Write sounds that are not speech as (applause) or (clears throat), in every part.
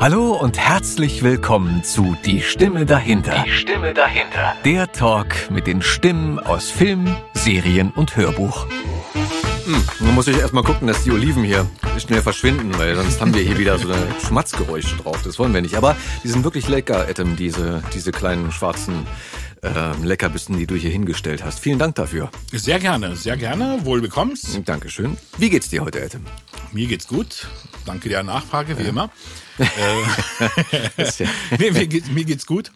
Hallo und herzlich willkommen zu Die Stimme dahinter. Die Stimme dahinter. Der Talk mit den Stimmen aus Film, Serien und Hörbuch. Hm, man muss ich erstmal gucken, dass die Oliven hier schnell verschwinden, weil sonst haben wir hier wieder so eine Schmatzgeräusche drauf. Das wollen wir nicht. Aber die sind wirklich lecker, Adam, diese, diese kleinen schwarzen äh, Leckerbissen, die du hier hingestellt hast. Vielen Dank dafür. Sehr gerne, sehr gerne. Wohl bekommst. Dankeschön. Wie geht's dir heute, Adam? Mir geht's gut. Danke der Nachfrage, wie ja. immer. (laughs) äh, nee, (laughs) mir, geht, mir geht's gut.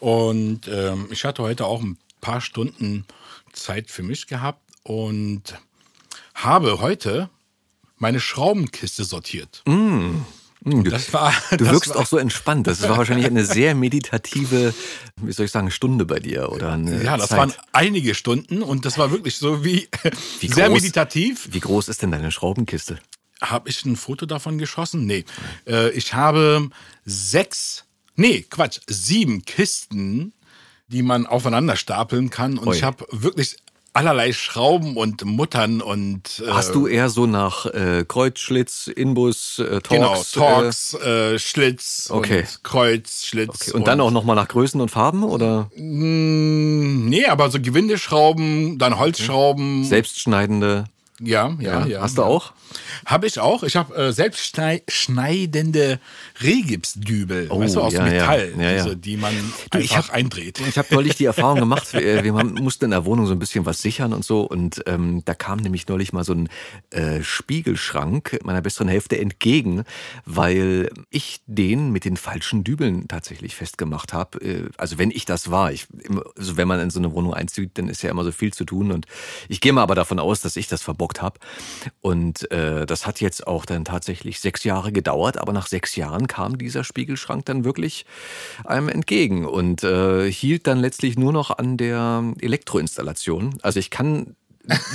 Und ähm, ich hatte heute auch ein paar Stunden Zeit für mich gehabt und habe heute meine Schraubenkiste sortiert. Mm. Du, das war, du das wirkst war, auch so entspannt. Das war wahrscheinlich eine sehr (laughs) meditative, wie soll ich sagen, Stunde bei dir oder Ja, das Zeit. waren einige Stunden und das war wirklich so wie, wie sehr groß, meditativ. Wie groß ist denn deine Schraubenkiste? Habe ich ein Foto davon geschossen? Nee. Äh, ich habe sechs, nee, Quatsch, sieben Kisten, die man aufeinander stapeln kann. Und Oi. ich habe wirklich allerlei Schrauben und Muttern und. Äh, Hast du eher so nach äh, Kreuzschlitz, Inbus, äh, Torx? Genau, Torx, äh, Schlitz okay. und Kreuz, Schlitz. Okay. Und, und dann auch nochmal nach Größen und Farben, oder? Mm, nee, aber so Gewindeschrauben, dann Holzschrauben. Selbstschneidende. Ja, ja, ja. ja Hast du auch? Habe ich auch. Ich habe äh, selbst schneidende Rehgipsdübel, oh, weißt du, aus ja, Metall, diese, die man du, einfach hab, eindreht. Ich habe neulich die (laughs) Erfahrung gemacht, wir, wir mussten in der Wohnung so ein bisschen was sichern und so und ähm, da kam nämlich neulich mal so ein äh, Spiegelschrank meiner besseren Hälfte entgegen, weil ich den mit den falschen Dübeln tatsächlich festgemacht habe. Äh, also wenn ich das war, ich, also wenn man in so eine Wohnung einzieht, dann ist ja immer so viel zu tun und ich gehe mal aber davon aus, dass ich das verbockt habe und äh, das hat jetzt auch dann tatsächlich sechs Jahre gedauert, aber nach sechs Jahren kam dieser Spiegelschrank dann wirklich einem entgegen und äh, hielt dann letztlich nur noch an der Elektroinstallation. Also ich kann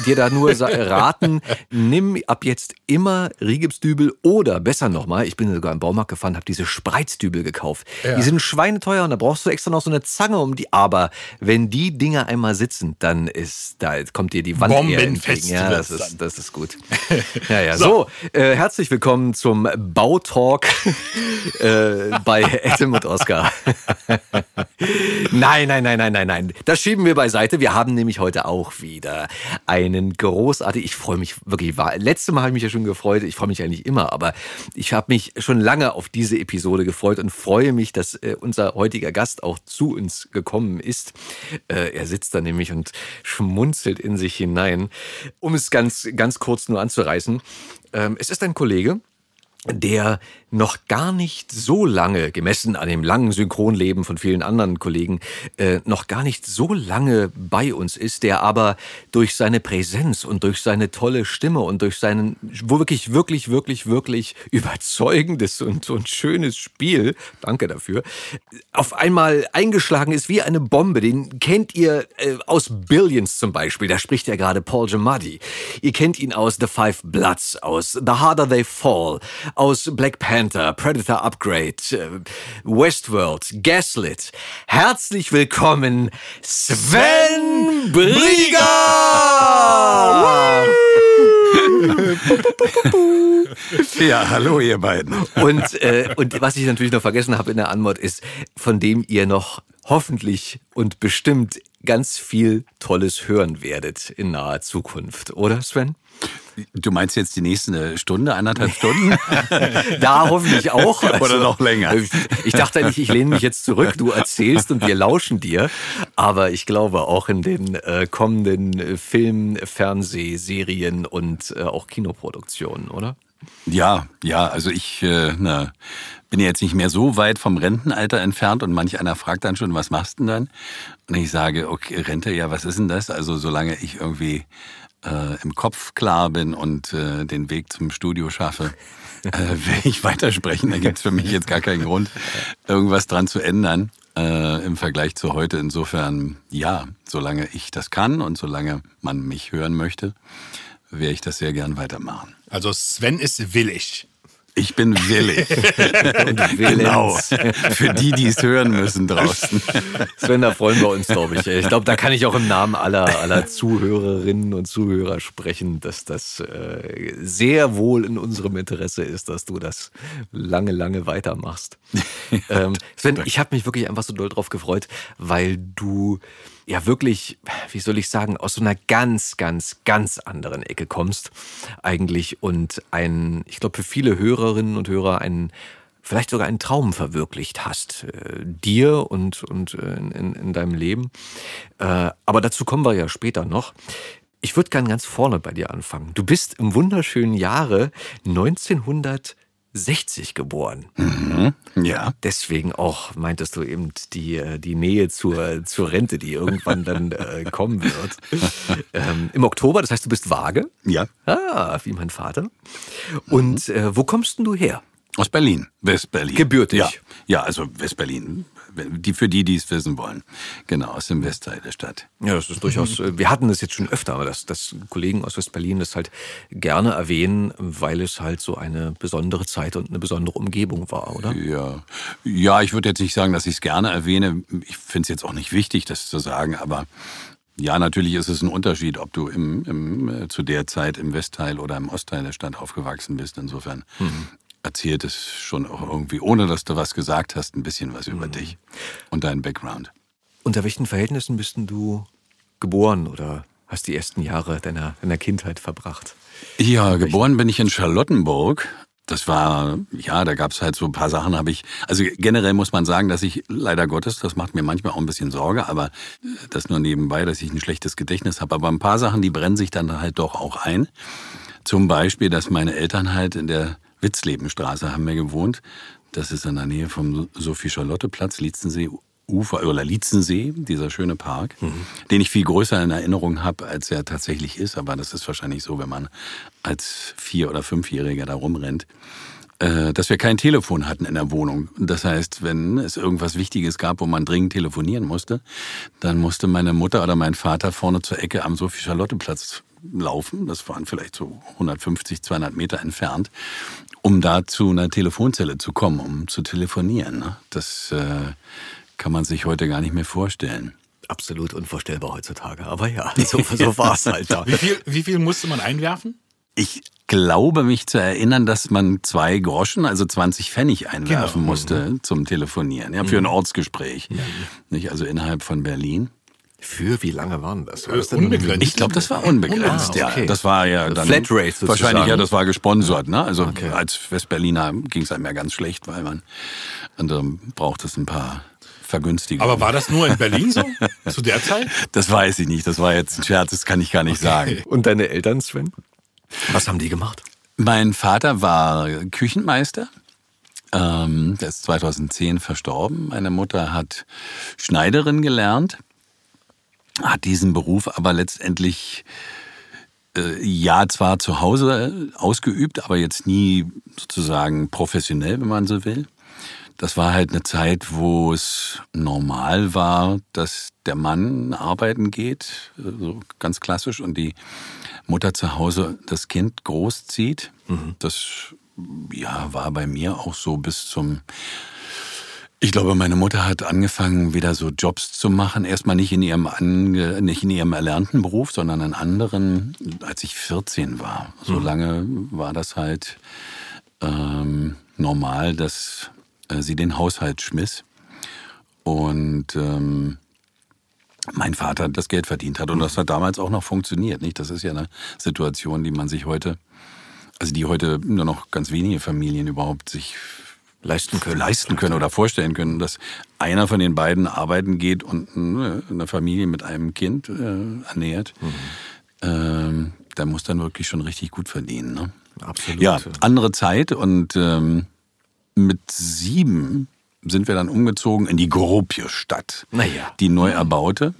dir da nur raten, nimm ab jetzt immer Rigipsdübel oder besser nochmal, ich bin sogar im Baumarkt gefahren, habe diese Spreizdübel gekauft. Ja. Die sind schweineteuer und da brauchst du extra noch so eine Zange um die. Aber wenn die Dinger einmal sitzen, dann ist da kommt dir die Wand entgegen. Ja, das ist, das ist gut. Ja, ja. (laughs) So, so äh, herzlich willkommen zum Bautalk (laughs) äh, bei Adam und Oscar. (laughs) nein, nein, nein, nein, nein, nein. Das schieben wir beiseite. Wir haben nämlich heute auch wieder einen großartig. Ich freue mich wirklich. War, letzte Mal habe ich mich ja schon gefreut. Ich freue mich eigentlich immer, aber ich habe mich schon lange auf diese Episode gefreut und freue mich, dass äh, unser heutiger Gast auch zu uns gekommen ist. Äh, er sitzt da nämlich und schmunzelt in sich hinein. Um es ganz, ganz kurz nur anzureißen. Ähm, es ist ein Kollege, der noch gar nicht so lange, gemessen an dem langen Synchronleben von vielen anderen Kollegen, äh, noch gar nicht so lange bei uns ist, der aber durch seine Präsenz und durch seine tolle Stimme und durch seinen wirklich, wirklich, wirklich, wirklich überzeugendes und, und schönes Spiel, danke dafür, auf einmal eingeschlagen ist wie eine Bombe. Den kennt ihr äh, aus Billions zum Beispiel, da spricht ja gerade Paul Giamatti. Ihr kennt ihn aus The Five Bloods, aus The Harder They Fall, aus Black Panther, Predator Upgrade, äh, Westworld, Gaslit. Herzlich willkommen, Sven Brieger! ja, hallo ihr beiden. Und, äh, und was ich natürlich noch vergessen habe in der Antwort ist, von dem ihr noch hoffentlich und bestimmt ganz viel Tolles hören werdet in naher Zukunft, oder Sven? Du meinst jetzt die nächste Stunde, anderthalb Stunden? (laughs) da hoffentlich auch. Also, Oder noch länger. Ich dachte eigentlich, ich lehne mich jetzt zurück, du erzählst und wir lauschen dir. Aber ich glaube auch in den äh, kommenden Film, Fernseh, Serien und äh, auch Kinoproduktionen, oder? Ja, ja, also ich äh, na, bin jetzt nicht mehr so weit vom Rentenalter entfernt und manch einer fragt dann schon, was machst du denn dann? Und ich sage, okay, Rente, ja, was ist denn das? Also solange ich irgendwie äh, im Kopf klar bin und äh, den Weg zum Studio schaffe, äh, (laughs) will ich weitersprechen. Da gibt es für mich jetzt gar keinen Grund, irgendwas dran zu ändern äh, im Vergleich zu heute. Insofern, ja, solange ich das kann und solange man mich hören möchte, werde ich das sehr gern weitermachen. Also Sven ist willig. Ich bin willig. (laughs) (laughs) genau. Für die, die es hören müssen draußen. Sven, da freuen wir uns, glaube ich. Ich glaube, da kann ich auch im Namen aller, aller Zuhörerinnen und Zuhörer sprechen, dass das äh, sehr wohl in unserem Interesse ist, dass du das lange, lange weitermachst. (laughs) ähm, Sven, ich habe mich wirklich einfach so doll drauf gefreut, weil du ja wirklich, wie soll ich sagen, aus so einer ganz, ganz, ganz anderen Ecke kommst eigentlich und ein, ich glaube für viele Hörerinnen und Hörer einen vielleicht sogar einen Traum verwirklicht hast, äh, dir und, und äh, in, in deinem Leben. Äh, aber dazu kommen wir ja später noch. Ich würde gern ganz vorne bei dir anfangen. Du bist im wunderschönen Jahre 1900 60 geboren. Mhm, ja. Deswegen auch meintest du eben die, äh, die Nähe zur, zur Rente, die irgendwann dann äh, kommen wird. (laughs) Ähm, Im Oktober, das heißt, du bist vage. Ja. Ah, wie mein Vater. Und äh, wo kommst denn du her? Aus Berlin, Westberlin. Gebürtig. Ja, ja also Westberlin. Die, für die, die es wissen wollen. Genau, aus dem Westteil der Stadt. Ja, das ist durchaus, äh, wir hatten das jetzt schon öfter, aber dass, dass Kollegen aus Westberlin das halt gerne erwähnen, weil es halt so eine besondere Zeit und eine besondere Umgebung war, oder? Ja, ja ich würde jetzt nicht sagen, dass ich es gerne erwähne. Ich finde es jetzt auch nicht wichtig, das zu sagen, aber ja, natürlich ist es ein Unterschied, ob du im, im, äh, zu der Zeit im Westteil oder im Ostteil der Stadt aufgewachsen bist. Insofern mhm erzählt es schon auch irgendwie, ohne dass du was gesagt hast, ein bisschen was über mhm. dich und deinen Background. Unter welchen Verhältnissen bist du geboren oder hast die ersten Jahre deiner, deiner Kindheit verbracht? Ja, geboren bin ich in Charlottenburg. Das war, ja, da gab es halt so ein paar Sachen, habe ich, also generell muss man sagen, dass ich leider Gottes, das macht mir manchmal auch ein bisschen Sorge, aber das nur nebenbei, dass ich ein schlechtes Gedächtnis habe. Aber ein paar Sachen, die brennen sich dann halt doch auch ein. Zum Beispiel, dass meine Eltern halt in der Witzlebenstraße haben wir gewohnt. Das ist in der Nähe vom Sophie-Charlotte-Platz, Lietzensee, Ufer oder Lietzensee, dieser schöne Park, mhm. den ich viel größer in Erinnerung habe, als er tatsächlich ist. Aber das ist wahrscheinlich so, wenn man als Vier- oder Fünfjähriger da rumrennt äh, dass wir kein Telefon hatten in der Wohnung. Das heißt, wenn es irgendwas Wichtiges gab, wo man dringend telefonieren musste, dann musste meine Mutter oder mein Vater vorne zur Ecke am Sophie-Charlotte-Platz laufen. Das waren vielleicht so 150, 200 Meter entfernt um da zu einer Telefonzelle zu kommen, um zu telefonieren. Ne? Das äh, kann man sich heute gar nicht mehr vorstellen. Absolut unvorstellbar heutzutage. Aber ja, (laughs) so, so war es halt da. Wie viel, wie viel musste man einwerfen? Ich glaube mich zu erinnern, dass man zwei Groschen, also 20 Pfennig einwerfen genau. musste mhm. zum Telefonieren, ja, für ein mhm. Ortsgespräch. Mhm. Nicht, also innerhalb von Berlin. Für wie lange waren das? War das unbegrenzt? Ich glaube, das war unbegrenzt, ah, okay. ja. Das war ja dann. Flatrate sozusagen. Wahrscheinlich, ja, das war gesponsert, ne? Also okay. als Westberliner ging es einem ja ganz schlecht, weil man, dann braucht es ein paar Vergünstigungen. Aber war das nur in Berlin so? zu der Zeit? Das weiß ich nicht. Das war jetzt ein Scherz, das kann ich gar nicht okay. sagen. Und deine Eltern, Sven? Was haben die gemacht? Mein Vater war Küchenmeister. Ähm, der ist 2010 verstorben. Meine Mutter hat Schneiderin gelernt hat diesen Beruf aber letztendlich äh, ja zwar zu Hause ausgeübt, aber jetzt nie sozusagen professionell, wenn man so will. Das war halt eine Zeit, wo es normal war, dass der Mann arbeiten geht, so ganz klassisch, und die Mutter zu Hause das Kind großzieht. Mhm. Das ja, war bei mir auch so bis zum ich glaube, meine Mutter hat angefangen, wieder so Jobs zu machen. Erstmal nicht in ihrem, ange, nicht in ihrem erlernten Beruf, sondern in anderen, als ich 14 war. So mhm. lange war das halt ähm, normal, dass äh, sie den Haushalt schmiss. Und ähm, mein Vater das Geld verdient hat. Und das hat damals auch noch funktioniert. Nicht? Das ist ja eine Situation, die man sich heute, also die heute nur noch ganz wenige Familien überhaupt sich leisten können. Leisten können oder vorstellen können, dass einer von den beiden arbeiten geht und eine Familie mit einem Kind äh, ernährt. Mhm. Ähm, der muss dann wirklich schon richtig gut verdienen. Ne? Absolut. Ja, andere Zeit und ähm, mit sieben sind wir dann umgezogen in die Gropiusstadt, naja. die neu erbaute.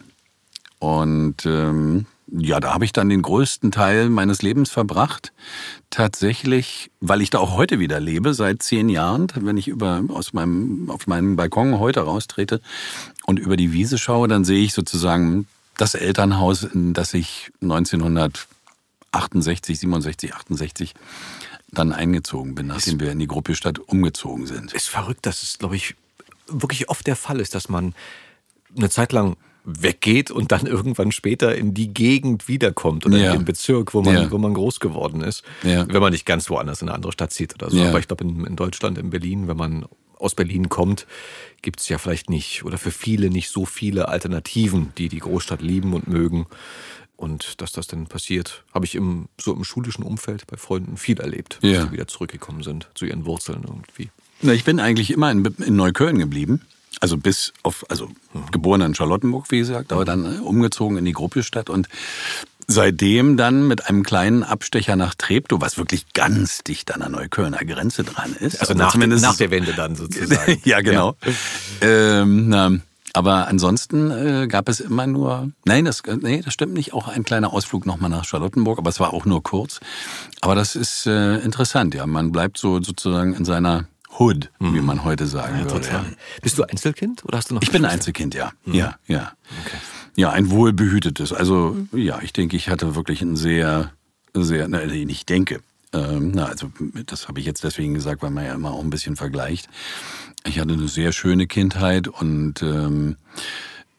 Und ähm, ja, da habe ich dann den größten Teil meines Lebens verbracht. Tatsächlich, weil ich da auch heute wieder lebe, seit zehn Jahren, wenn ich über, aus meinem, auf meinen Balkon heute raustrete und über die Wiese schaue, dann sehe ich sozusagen das Elternhaus, in das ich 1968, 67, 68 dann eingezogen bin, nachdem wir in die Gruppe Stadt umgezogen sind. Ist verrückt, dass es, glaube ich, wirklich oft der Fall ist, dass man eine Zeit lang weggeht und dann irgendwann später in die Gegend wiederkommt oder Ja. in den Bezirk, wo man, Ja. wo man groß geworden ist. Ja. Wenn man nicht ganz woanders in eine andere Stadt zieht oder so. Aber ich glaube, in, in Deutschland, in Berlin, wenn man aus Berlin kommt, gibt es ja vielleicht nicht oder für viele nicht so viele Alternativen, die die Großstadt lieben und mögen. Und dass das dann passiert, habe ich im, so im schulischen Umfeld bei Freunden viel erlebt, dass sie wieder zurückgekommen sind zu ihren Wurzeln irgendwie. Na, ich bin eigentlich immer in, in Neukölln geblieben. Also bis auf, also geboren in Charlottenburg, wie gesagt, aber dann äh, umgezogen in die Gruppestadt und seitdem dann mit einem kleinen Abstecher nach Treptow, was wirklich ganz dicht an der Neuköllner Grenze dran ist. Also nach, zumindest- nach der Wende dann sozusagen. (laughs) ja, genau. Ähm, na, aber ansonsten äh, gab es immer nur, nein, das, nee, das stimmt nicht, auch ein kleiner Ausflug nochmal nach Charlottenburg, aber es war auch nur kurz. Aber das ist äh, interessant, ja. Man bleibt so sozusagen in seiner Hood, wie man heute sagen würde. Mhm. Total. Ja. Bist du Einzelkind oder hast du noch Ich bin? Einzelkind, ja. Ja, ja. Ja, ein wohlbehütetes. Also ja, ich denke, ich hatte wirklich ein sehr, sehr, na, ich denke, ähm, na, also das habe ich jetzt deswegen gesagt, weil man ja immer auch ein bisschen vergleicht. Ich hatte eine sehr schöne Kindheit und ähm,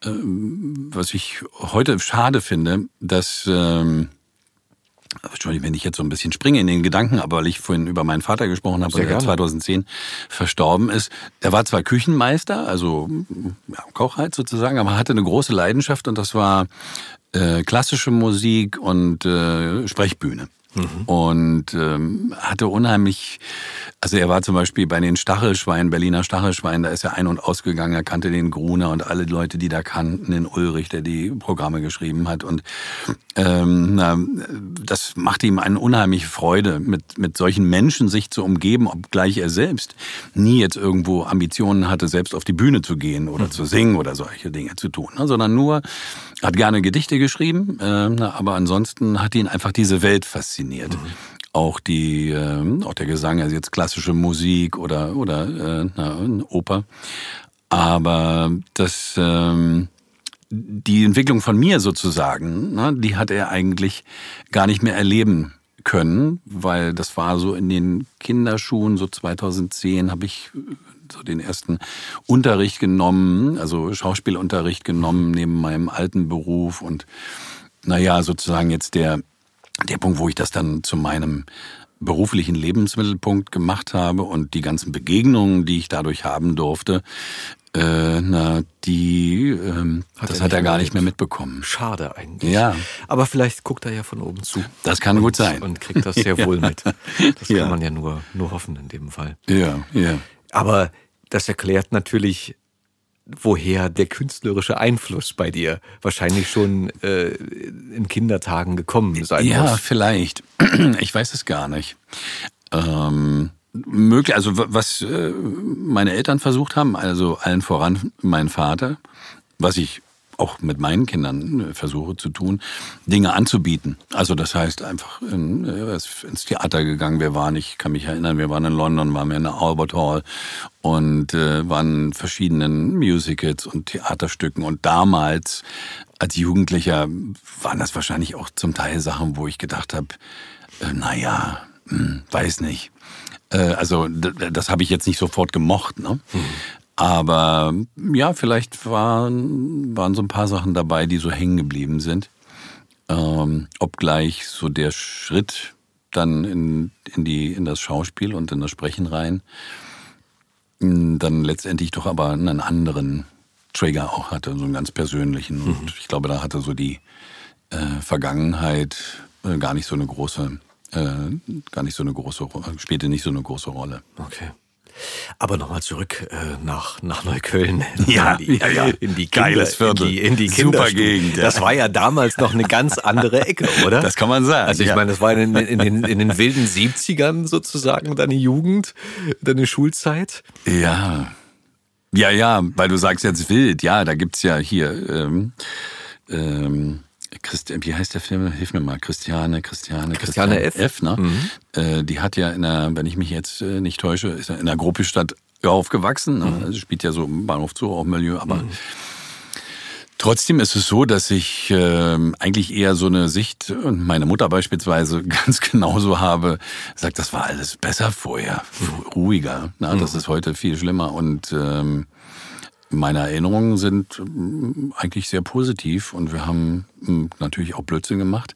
ähm, was ich heute schade finde, dass ähm, Entschuldigung, wenn ich jetzt so ein bisschen springe in den Gedanken, aber weil ich vorhin über meinen Vater gesprochen habe, Sehr der gerne. 2010 verstorben ist. Er war zwar Küchenmeister, also ja, Koch halt sozusagen, aber hatte eine große Leidenschaft und das war äh, klassische Musik und äh, Sprechbühne. Und ähm, hatte unheimlich, also er war zum Beispiel bei den Stachelschweinen, Berliner Stachelschweinen, da ist er ein- und ausgegangen, er kannte den Gruner und alle Leute, die da kannten, den Ulrich, der die Programme geschrieben hat. Und ähm, na, das machte ihm eine unheimliche Freude, mit, mit solchen Menschen sich zu umgeben, obgleich er selbst nie jetzt irgendwo Ambitionen hatte, selbst auf die Bühne zu gehen oder zu singen oder solche Dinge zu tun, ne, sondern nur hat gerne Gedichte geschrieben, äh, aber ansonsten hat ihn einfach diese Welt fasziniert. Auch die, äh, auch der Gesang, also jetzt klassische Musik oder oder äh, na, Oper. Aber das ähm, die Entwicklung von mir sozusagen, ne, die hat er eigentlich gar nicht mehr erleben können, weil das war so in den Kinderschuhen, so 2010 habe ich so den ersten Unterricht genommen, also Schauspielunterricht genommen neben meinem alten Beruf und naja, sozusagen jetzt der, der Punkt, wo ich das dann zu meinem beruflichen Lebensmittelpunkt gemacht habe und die ganzen Begegnungen, die ich dadurch haben durfte, äh, na, die, ähm, Hat das hat er gar nicht mehr mitbekommen. Schade eigentlich. Ja. Aber vielleicht guckt er ja von oben zu. Das kann gut sein. Und kriegt das (laughs) sehr wohl mit. Das Ja. kann man ja nur, nur hoffen in dem Fall. Ja, ja. Aber das erklärt natürlich, woher der künstlerische Einfluss bei dir wahrscheinlich schon äh, in Kindertagen gekommen sein Ja, muss. vielleicht. (clears throat) Ich weiß es gar nicht. Ähm, möglich, also wa- was äh, meine Eltern versucht haben, also allen voran mein Vater, was ich auch mit meinen Kindern äh, versuche zu tun, Dinge anzubieten. Also das heißt einfach in, äh, ist ins Theater gegangen. Wir waren, ich kann mich erinnern, wir waren in London, waren wir in der Albert Hall und äh, waren in verschiedenen Musicals und Theaterstücken. Und damals als Jugendlicher waren das wahrscheinlich auch zum Teil Sachen, wo ich gedacht habe, äh, naja, hm, weiß nicht. Äh, also das habe ich jetzt nicht sofort gemocht. Ne? Aber ja, vielleicht waren, waren so ein paar Sachen dabei, die so hängen geblieben sind. Ähm, obgleich so der Schritt dann in, in, die, in das Schauspiel und in das Sprechen rein mh, dann letztendlich doch aber einen anderen Trigger auch hatte, so einen ganz persönlichen. Und ich glaube, da hatte so die äh, Vergangenheit äh, gar nicht so eine große, äh, gar nicht so eine große, Ro- spielte nicht so eine große Rolle. Okay. Aber nochmal zurück äh, nach, nach Neukölln. (laughs) Ja, in die, ja, ja. In die Geiles Kinder, Viertel. In die, in die Super. Gegend, ja. Das war ja damals noch eine ganz andere Ecke, oder? Das kann man sagen. Also ich ja. meine, das war in, in, den, in den wilden 70ern sozusagen deine Jugend, deine Schulzeit. Ja. Ja, ja, weil du sagst jetzt wild, ja, da gibt's ja hier, ähm, ähm, Christi, wie heißt der Film? Hilf mir mal, Christiane, Christiane, Christiane F. F, ne? Äh, die hat ja in einer, wenn ich mich jetzt äh, nicht täusche, ist ja in einer Gruppestadt aufgewachsen. Ne? Also spielt ja so im Bahnhof Zoo auch Milieu, aber Trotzdem ist es so, dass ich äh, eigentlich eher so eine Sicht, und meine Mutter beispielsweise (laughs) ganz genauso habe, sagt, das war alles besser vorher, ruhiger. Na, das ist heute viel schlimmer. Und ähm, meine Erinnerungen sind ähm, eigentlich sehr positiv und wir haben ähm, natürlich auch Blödsinn gemacht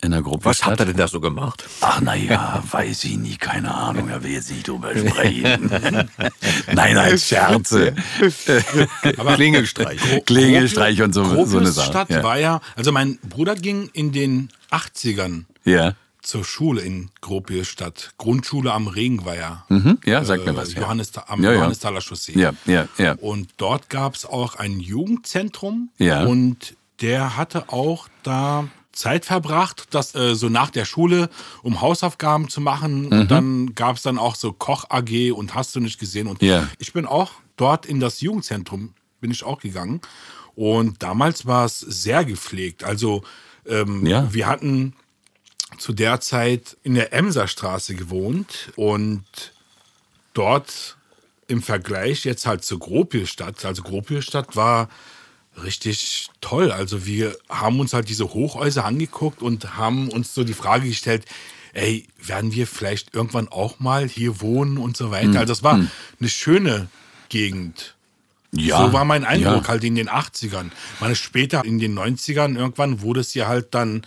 in der Gruppe. Was habt ihr denn da so gemacht? Ach, naja, (laughs) weiß ich nie, keine Ahnung, er will jetzt nicht drüber sprechen. (laughs) nein, nein, Scherze. (laughs) Aber Klingelstreich. Klingelstreich und so, so eine Sache. Stadt Ja. war ja, also mein Bruder ging in den 80ern ja. Zur Schule in Gropiusstadt. Grundschule am Regenweiher. Mhm. Ja, sag mir Äh, was. Ja. Johannes, am Ja, ja. Johannestaler Chaussee. Ja, ja, ja. Und dort gab es auch ein Jugendzentrum. Ja. Und der hatte auch da Zeit verbracht, das äh, so nach der Schule, um Hausaufgaben zu machen. Mhm. Und dann gab es dann auch so Koch-AG und hast du nicht gesehen. Und Ja. ich bin auch dort in das Jugendzentrum, bin ich auch gegangen. Und damals war es sehr gepflegt. Also ähm, Ja. wir hatten zu der Zeit in der Emserstraße gewohnt und dort im Vergleich jetzt halt zur Gropiusstadt, also Gropiusstadt war richtig toll. Also wir haben uns halt diese Hochhäuser angeguckt und haben uns so die Frage gestellt, ey, werden wir vielleicht irgendwann auch mal hier wohnen und so weiter. Also das war eine schöne Gegend. ja. So war mein Eindruck Ja. halt in den 80ern. Meine später in den 90ern irgendwann wurde es ja halt dann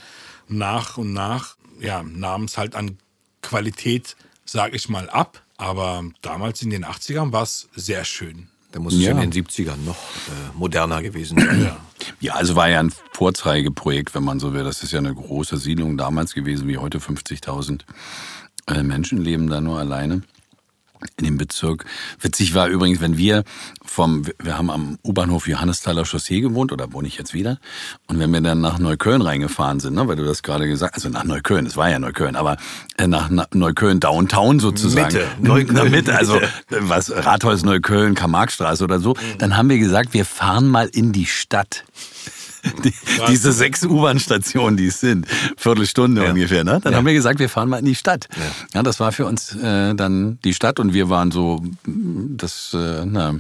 nach und nach, ja, nahm es halt an Qualität, sag ich mal, ab. Aber damals in den 80ern war es sehr schön. Da muss es Ja. in den 70ern noch äh, moderner gewesen sein. Ja. Ja, also war ja ein Vorzeigeprojekt, wenn man so will. Das ist ja eine große Siedlung damals gewesen, wie heute 50.000 äh, Menschen leben da nur alleine in dem Bezirk. Witzig war übrigens, wenn wir vom, wir haben am U-Bahnhof Johannesthaler Chaussee gewohnt, oder wohne ich jetzt wieder, und wenn wir dann nach Neukölln reingefahren sind, ne, weil du das gerade gesagt also nach Neukölln, es war ja Neukölln, aber äh, nach Na- Neukölln Downtown sozusagen. Mitte, Neukölln. Na, Mitte, also was, Rathaus Neukölln, Karl-Marx-Straße oder so, dann haben wir gesagt, wir fahren mal in die Stadt. (laughs) Die, diese sechs U-Bahn-Stationen, die es sind, Viertelstunde ungefähr, ne? Dann haben wir gesagt, wir fahren mal in die Stadt. Ja, das war für uns äh, dann die Stadt und wir waren so das, äh, na,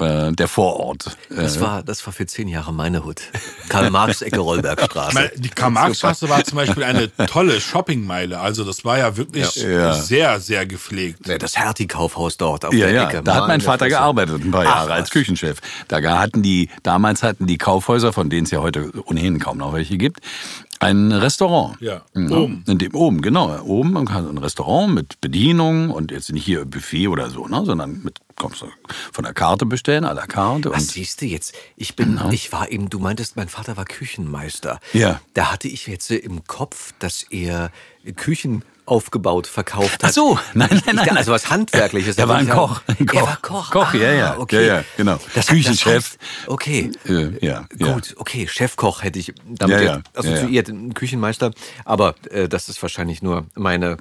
äh, der Vorort. Das, Äh, war, das war für zehn Jahre meine Hut. Karl-Marx-Ecke Rollbergstraße. Die Karl-Marx-Straße war zum Beispiel eine (laughs) tolle Shoppingmeile. Also das war ja wirklich Ja. sehr, sehr gepflegt. Das Hertie-Kaufhaus dort auf ja, der ja, Ecke. da hat mein Vater Fresse. gearbeitet, ein paar Ach, Jahre als was. Küchenchef. Da hatten die, damals hatten die Kaufhäuser, von denen es ja heute ohnehin kaum noch welche gibt, ein Restaurant. Ja, Mhm. oben. In dem, oben, genau. Oben ein Restaurant mit Bedienung und jetzt nicht hier Buffet oder so, ne, sondern mit, kommst du von der Karte bestellen, à la carte. Was Und, siehst du jetzt? Ich bin, ich war eben, du meintest, mein Vater war Küchenmeister. Ja. Da hatte ich jetzt im Kopf, dass er Küchen aufgebaut, verkauft hat. Ach so, nein, nein, nein. Also was Handwerkliches. Er war ein Koch, ein Er Koch. war Koch. Koch, ja, ja. Ah, Okay. Ja, ja, genau. Das, Küchenchef. Das heißt, okay. Äh, ja, ja. Gut, okay, Chefkoch hätte ich damit Ja, ja, assoziiert, ein Küchenmeister. Aber äh, das ist wahrscheinlich nur meine,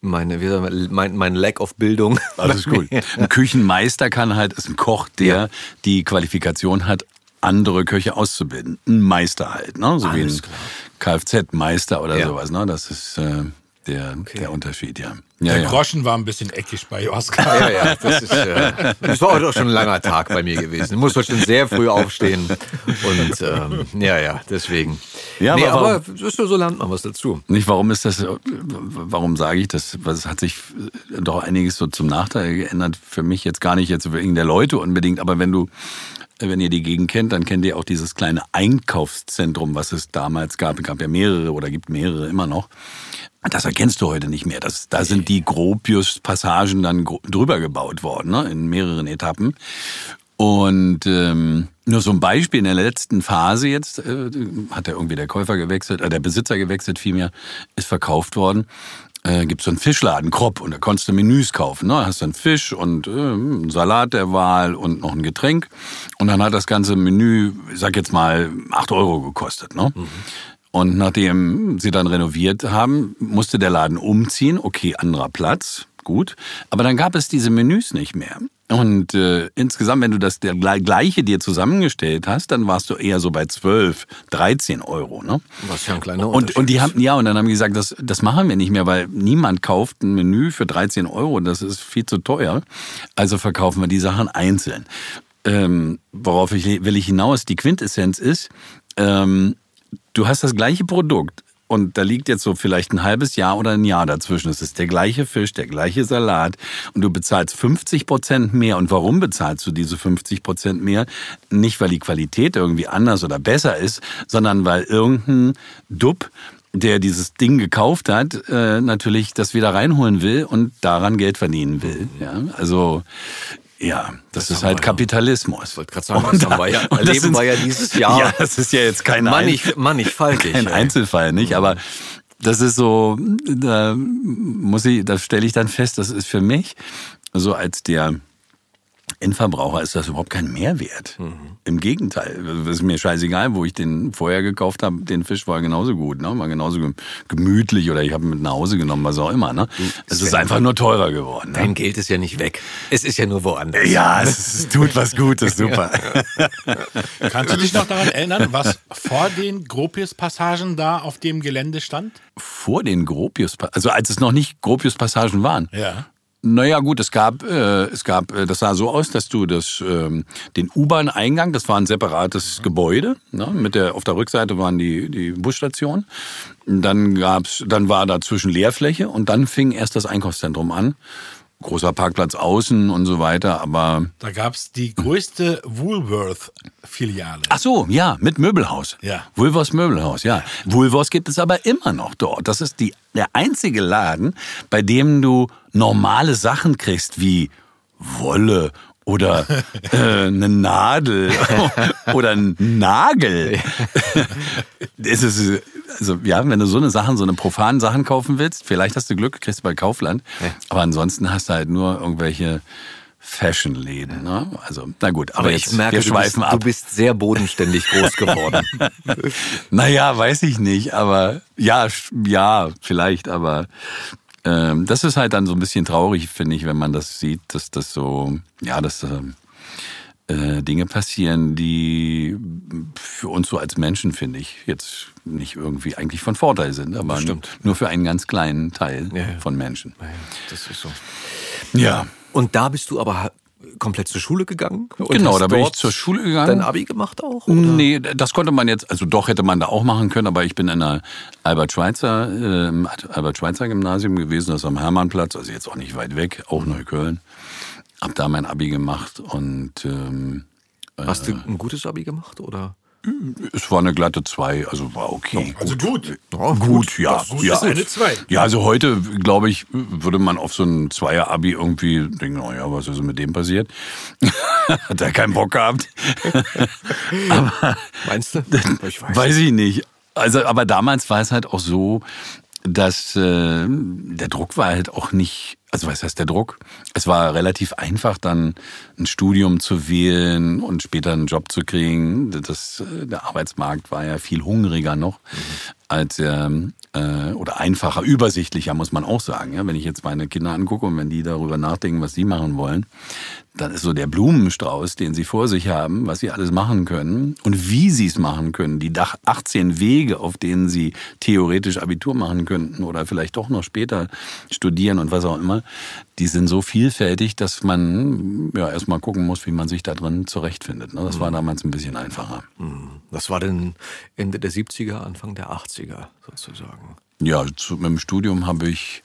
meine, wie sagen wir, mein, mein Lack of Bildung. (laughs) Alles gut. Ein Küchenmeister kann halt, ist ein Koch, der die Qualifikation hat, andere Köche auszubilden. Ein Meister halt, ne? So Alles wie klar. ein Kfz-Meister oder Ja. sowas, ne? Das ist äh, der, der Unterschied, ja. Ja, Der ja. Groschen war ein bisschen eckig bei Oskar. Ja, ja, das ist, äh, das war heute auch schon ein langer Tag bei mir gewesen. Ich muss heute schon sehr früh aufstehen. Und ähm, ja, ja, deswegen. Ja, nee, aber aber, so, so lernt man was dazu. Nicht, warum ist das, warum sage ich das? Was hat sich doch einiges so zum Nachteil geändert für mich jetzt gar nicht jetzt wegen der Leute unbedingt, aber wenn du, wenn ihr die Gegend kennt, dann kennt ihr auch dieses kleine Einkaufszentrum, was es damals gab. Es gab ja mehrere oder gibt mehrere immer noch. Das erkennst du heute nicht mehr. Das, da sind die Gropius-Passagen dann drüber gebaut worden, ne? in mehreren Etappen. Und ähm, nur so ein Beispiel in der letzten Phase jetzt äh, hat der irgendwie der Käufer gewechselt, äh, der Besitzer gewechselt vielmehr, ist verkauft worden. Äh, gibt so einen Fischladen, Kropp, und da konntest du Menüs kaufen. Ne? Hast dann Fisch und äh, einen Salat der Wahl und noch ein Getränk. Und dann hat das ganze Menü, ich sag jetzt mal, acht Euro gekostet. Ne? Und nachdem sie dann renoviert haben, musste der Laden umziehen. Okay, anderer Platz, gut. Aber dann gab es diese Menüs nicht mehr. Und äh, insgesamt, wenn du das der gle- gleiche dir zusammengestellt hast, dann warst du eher so bei 12, 13 Euro. Ne? Was ja ein kleiner Und, Unterschied und die ist. haben, ja, und dann haben die gesagt, das, das machen wir nicht mehr, weil niemand kauft ein Menü für 13 Euro, das ist viel zu teuer. Also verkaufen wir die Sachen einzeln. ähm, worauf ich, will ich hinaus, die Quintessenz ist, ähm, du hast das gleiche Produkt und da liegt jetzt so vielleicht ein halbes Jahr oder ein Jahr dazwischen. Es ist der gleiche Fisch, der gleiche Salat und du bezahlst 50 Prozent mehr. Und warum bezahlst du diese 50 Prozent mehr? Nicht, weil die Qualität irgendwie anders oder besser ist, sondern weil irgendein Dub der dieses Ding gekauft hat, äh, natürlich das wieder reinholen will und daran Geld verdienen will. Ja, also ja, das, das ist halt Kapitalismus. Ich wollte gerade sagen, und, das haben wir ja, (laughs) und erleben wir ja dieses (laughs) Jahr. Ja, das ist ja jetzt kein, Mannig, mannigfaltig, (laughs) kein Einzelfall, nicht? Aber das ist so, da muss ich, da stelle ich dann fest, das ist für mich so als der Endverbraucher ist das überhaupt kein Mehrwert. Mhm. Im Gegenteil, es ist mir scheißegal, wo ich den vorher gekauft habe. Den Fisch war genauso gut, ne? war genauso gemütlich oder ich habe ihn mit nach Hause genommen, was auch immer. Ne? Es ist einfach nur teurer geworden. Ne? Dein Geld ist ja nicht weg. Es ist ja nur woanders. Ja, es, es tut was Gutes, (laughs) super. Kannst du dich noch daran erinnern, was vor den Gropius-Passagen da auf dem Gelände stand? Vor den Gropius-Passagen? Also als es noch nicht Gropius-Passagen waren? Ja. Naja, gut, es gab, äh, es gab, äh, das sah so aus, dass du das, ähm, den U-Bahn-Eingang, das war ein separates Gebäude, ne, mit der, auf der Rückseite waren die, die Busstationen. Dann gab's, dann war dazwischen Leerfläche und dann fing erst das Einkaufszentrum an großer Parkplatz außen und so weiter, aber. Da gab es die größte Woolworth-Filiale. Ach so, ja, mit Möbelhaus. Ja. Woolworths Möbelhaus, ja. Woolworths gibt es aber immer noch dort. Das ist die, der einzige Laden, bei dem du normale Sachen kriegst wie Wolle oder (laughs) äh, eine Nadel (laughs) oder ein Nagel. (laughs) es ist, also ja, wenn du so eine Sachen, so eine profanen Sachen kaufen willst, vielleicht hast du Glück, kriegst du bei Kaufland. Aber ansonsten hast du halt nur irgendwelche Fashionläden. Ne? Also, na gut, aber, aber jetzt, ich merke, wir schweifen du bist, ab. Du bist sehr bodenständig groß geworden. naja, weiß ich nicht, aber ja, ja, vielleicht, aber ähm, das ist halt dann so ein bisschen traurig, finde ich, wenn man das sieht, dass das so, ja, dass äh, Dinge passieren, die für uns so als Menschen, finde ich, jetzt nicht irgendwie eigentlich von Vorteil sind, aber nur für einen ganz kleinen Teil ja, ja. von Menschen. Ja, das ist so. Ja. Und da bist du aber komplett zur Schule gegangen? genau, da bin ich zur Schule gegangen. Dein Abi gemacht auch? Oder? Nee, das konnte man jetzt, also doch hätte man da auch machen können, aber ich bin in einer Albert-Schweitzer äh, Albert-Schweitzer Gymnasium gewesen, das ist am Hermannplatz, also jetzt auch nicht weit weg, auch Neukölln. Hab da mein Abi gemacht und ähm, Hast du äh, ein gutes Abi gemacht oder? Es war eine glatte 2, also war okay. Also gut. Ja, gut, ja. gut ja. ist eine 2. Ja, also heute, glaube ich, würde man auf so ein Zweier-Abi irgendwie denken, naja, was ist mit dem passiert? (laughs) Hat er keinen Bock gehabt? (laughs) aber, Meinst du? (laughs) Ich weiß. weiß ich nicht. Also, aber damals war es halt auch so, dass äh, der Druck war halt auch nicht, also was heißt der Druck? Es war relativ einfach dann ein Studium zu wählen und später einen Job zu kriegen. Das, äh, der Arbeitsmarkt war ja viel hungriger noch mhm. als ähm, äh, oder einfacher, übersichtlicher muss man auch sagen. Ja, wenn ich jetzt meine Kinder angucke und wenn die darüber nachdenken, was sie machen wollen, dann ist so der Blumenstrauß, den sie vor sich haben, was sie alles machen können und wie sie es machen können. Die 18 Wege, auf denen sie theoretisch Abitur machen könnten oder vielleicht doch noch später studieren und was auch immer, die sind so vielfältig, dass man ja erstmal gucken muss, wie man sich da drin zurechtfindet. Ne? Das war mhm. damals ein bisschen einfacher. Mhm. Das war dann Ende der 70er, Anfang der 80er sozusagen. Ja, zu, mit dem Studium habe ich,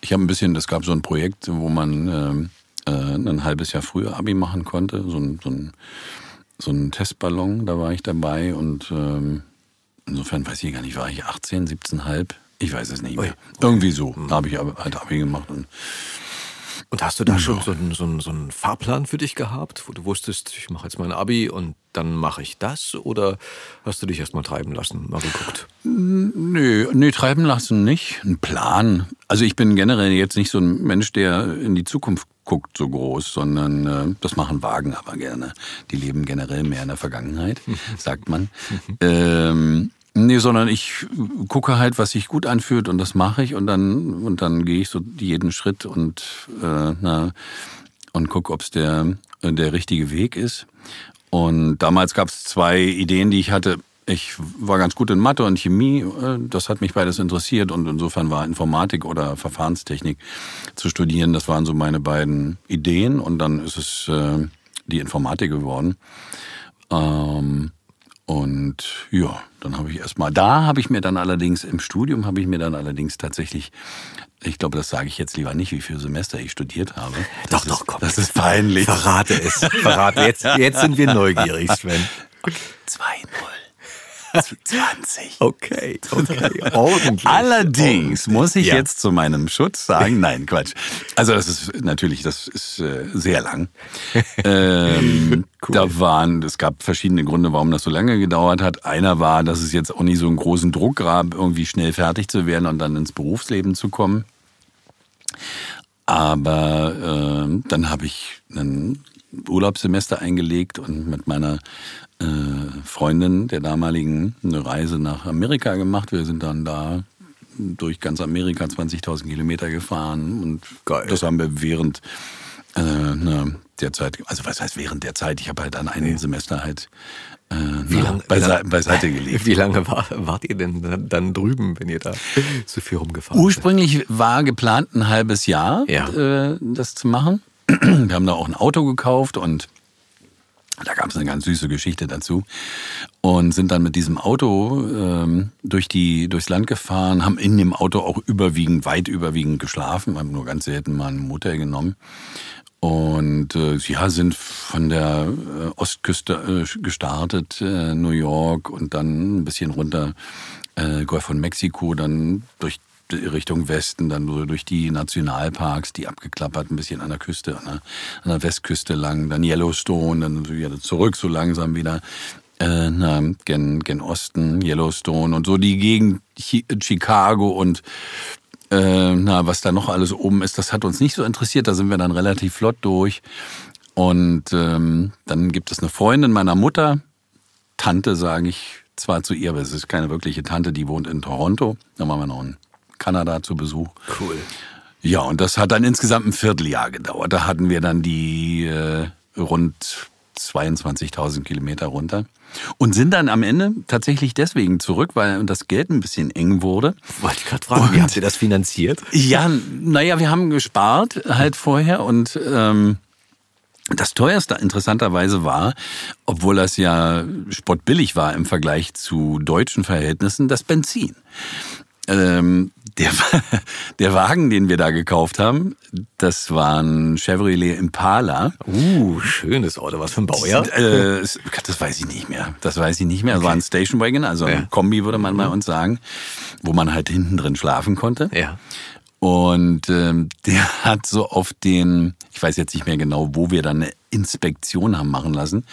ich habe ein bisschen, es gab so ein Projekt, wo man ähm, äh, ein halbes Jahr früher Abi machen konnte. So ein, so ein, so ein Testballon, da war ich dabei und ähm, insofern weiß ich gar nicht, war ich 18, 17,5? Ich weiß es nicht mehr. Irgendwie so. Da habe ich halt Abi gemacht. Und, und hast du da schon so einen, so, einen, so einen Fahrplan für dich gehabt, wo du wusstest, ich mache jetzt mein Abi und dann mache ich das? Oder hast du dich erst mal treiben lassen, mal geguckt? Nö, nee, treiben lassen nicht. Ein Plan. Also ich bin generell jetzt nicht so ein Mensch, der in die Zukunft guckt so groß, sondern äh, das machen Wagen aber gerne. Die leben generell mehr in der Vergangenheit, (laughs) sagt man. ähm, nee, sondern ich gucke halt, was sich gut anfühlt und das mache ich und dann und dann gehe ich so jeden Schritt und äh, na, und gucke, ob es der der richtige Weg ist. Und damals gab es zwei Ideen, die ich hatte. Ich war ganz gut in Mathe und Chemie, äh, das hat mich beides interessiert und insofern war Informatik oder Verfahrenstechnik zu studieren, das waren so meine beiden Ideen und dann ist es äh, die Informatik geworden. Ähm, und ja, dann habe ich erstmal, da habe ich mir dann allerdings, im Studium habe ich mir dann allerdings tatsächlich, ich glaube, das sage ich jetzt lieber nicht, wie viele Semester ich studiert habe. Das doch, doch, komm. Das ist peinlich. Verrate es. Verrate. Jetzt, jetzt sind wir neugierig, Sven. 2-0. 20. Okay, okay, (laughs) ordentlich. Allerdings muss ich Ja. jetzt zu meinem Schutz sagen, nein, Quatsch. Also das ist natürlich, das ist äh, sehr lang. (laughs) Ähm, Cool. Da waren, es gab verschiedene Gründe, warum das so lange gedauert hat. Einer war, dass es jetzt auch nicht so einen großen Druck gab, irgendwie schnell fertig zu werden und dann ins Berufsleben zu kommen. Aber äh, dann habe ich ein Urlaubssemester eingelegt und mit meiner äh, Freundin der damaligen eine Reise nach Amerika gemacht. Wir sind dann da durch ganz Amerika 20.000 Kilometer gefahren und Geil. das haben wir während äh, ne, der Zeit, also was heißt während der Zeit? Ich habe halt dann ein Semester halt äh, wie lang- beiseite (laughs) gelegt. Wie lange war, wart ihr denn dann, drüben, wenn ihr da so viel rumgefahren seid? Ursprünglich war geplant, ein halbes Jahr Ja. äh, das zu machen. (clears throat) Wir haben da auch ein Auto gekauft und da gab es eine ganz süße Geschichte dazu. Und sind dann mit diesem Auto ähm, durch die, durchs Land gefahren, haben in dem Auto auch überwiegend, weit überwiegend geschlafen, haben nur ganz selten mal ein Motel genommen. Und äh, ja, sind von der äh, Ostküste äh, gestartet, äh, New York und dann ein bisschen runter äh, Golf von Mexiko, dann durch Richtung Westen, dann so durch die Nationalparks, die abgeklappert, ein bisschen an der Küste, an der, an der Westküste lang, dann Yellowstone, dann wieder zurück so langsam wieder äh, na, gen, gen Osten, Yellowstone und so die Gegend Chi Chicago und äh, na, was da noch alles oben ist, das hat uns nicht so interessiert. Da sind wir dann relativ flott durch. Und ähm, dann gibt es eine Freundin meiner Mutter, Tante sage ich zwar zu ihr, aber es ist keine wirkliche Tante, die wohnt in Toronto. Da waren wir noch in Kanada zu Besuch. Cool. Ja, und das hat dann insgesamt ein Vierteljahr gedauert. Da hatten wir dann die äh, rund 22.000 Kilometer runter und sind dann am Ende tatsächlich deswegen zurück, weil das Geld ein bisschen eng wurde. Wollte ich gerade fragen, wie habt ihr das finanziert? Ja, naja, wir haben gespart halt vorher und ähm, das teuerste interessanterweise war, obwohl das ja spottbillig war im Vergleich zu deutschen Verhältnissen, das Benzin. Ähm, der, (laughs) der Wagen, den wir da gekauft haben, das war ein Chevrolet Impala. Uh, schönes Auto. Was für ein Baujahr? Äh, das weiß ich nicht mehr. Das weiß ich nicht mehr. Es war ein Station Wagon, also Ja. ein Kombi würde man bei uns sagen, wo man halt hinten drin schlafen konnte. Ja. Und ähm, der (laughs) hat so auf den, ich weiß jetzt nicht mehr genau, wo wir dann eine Inspektion haben machen lassen,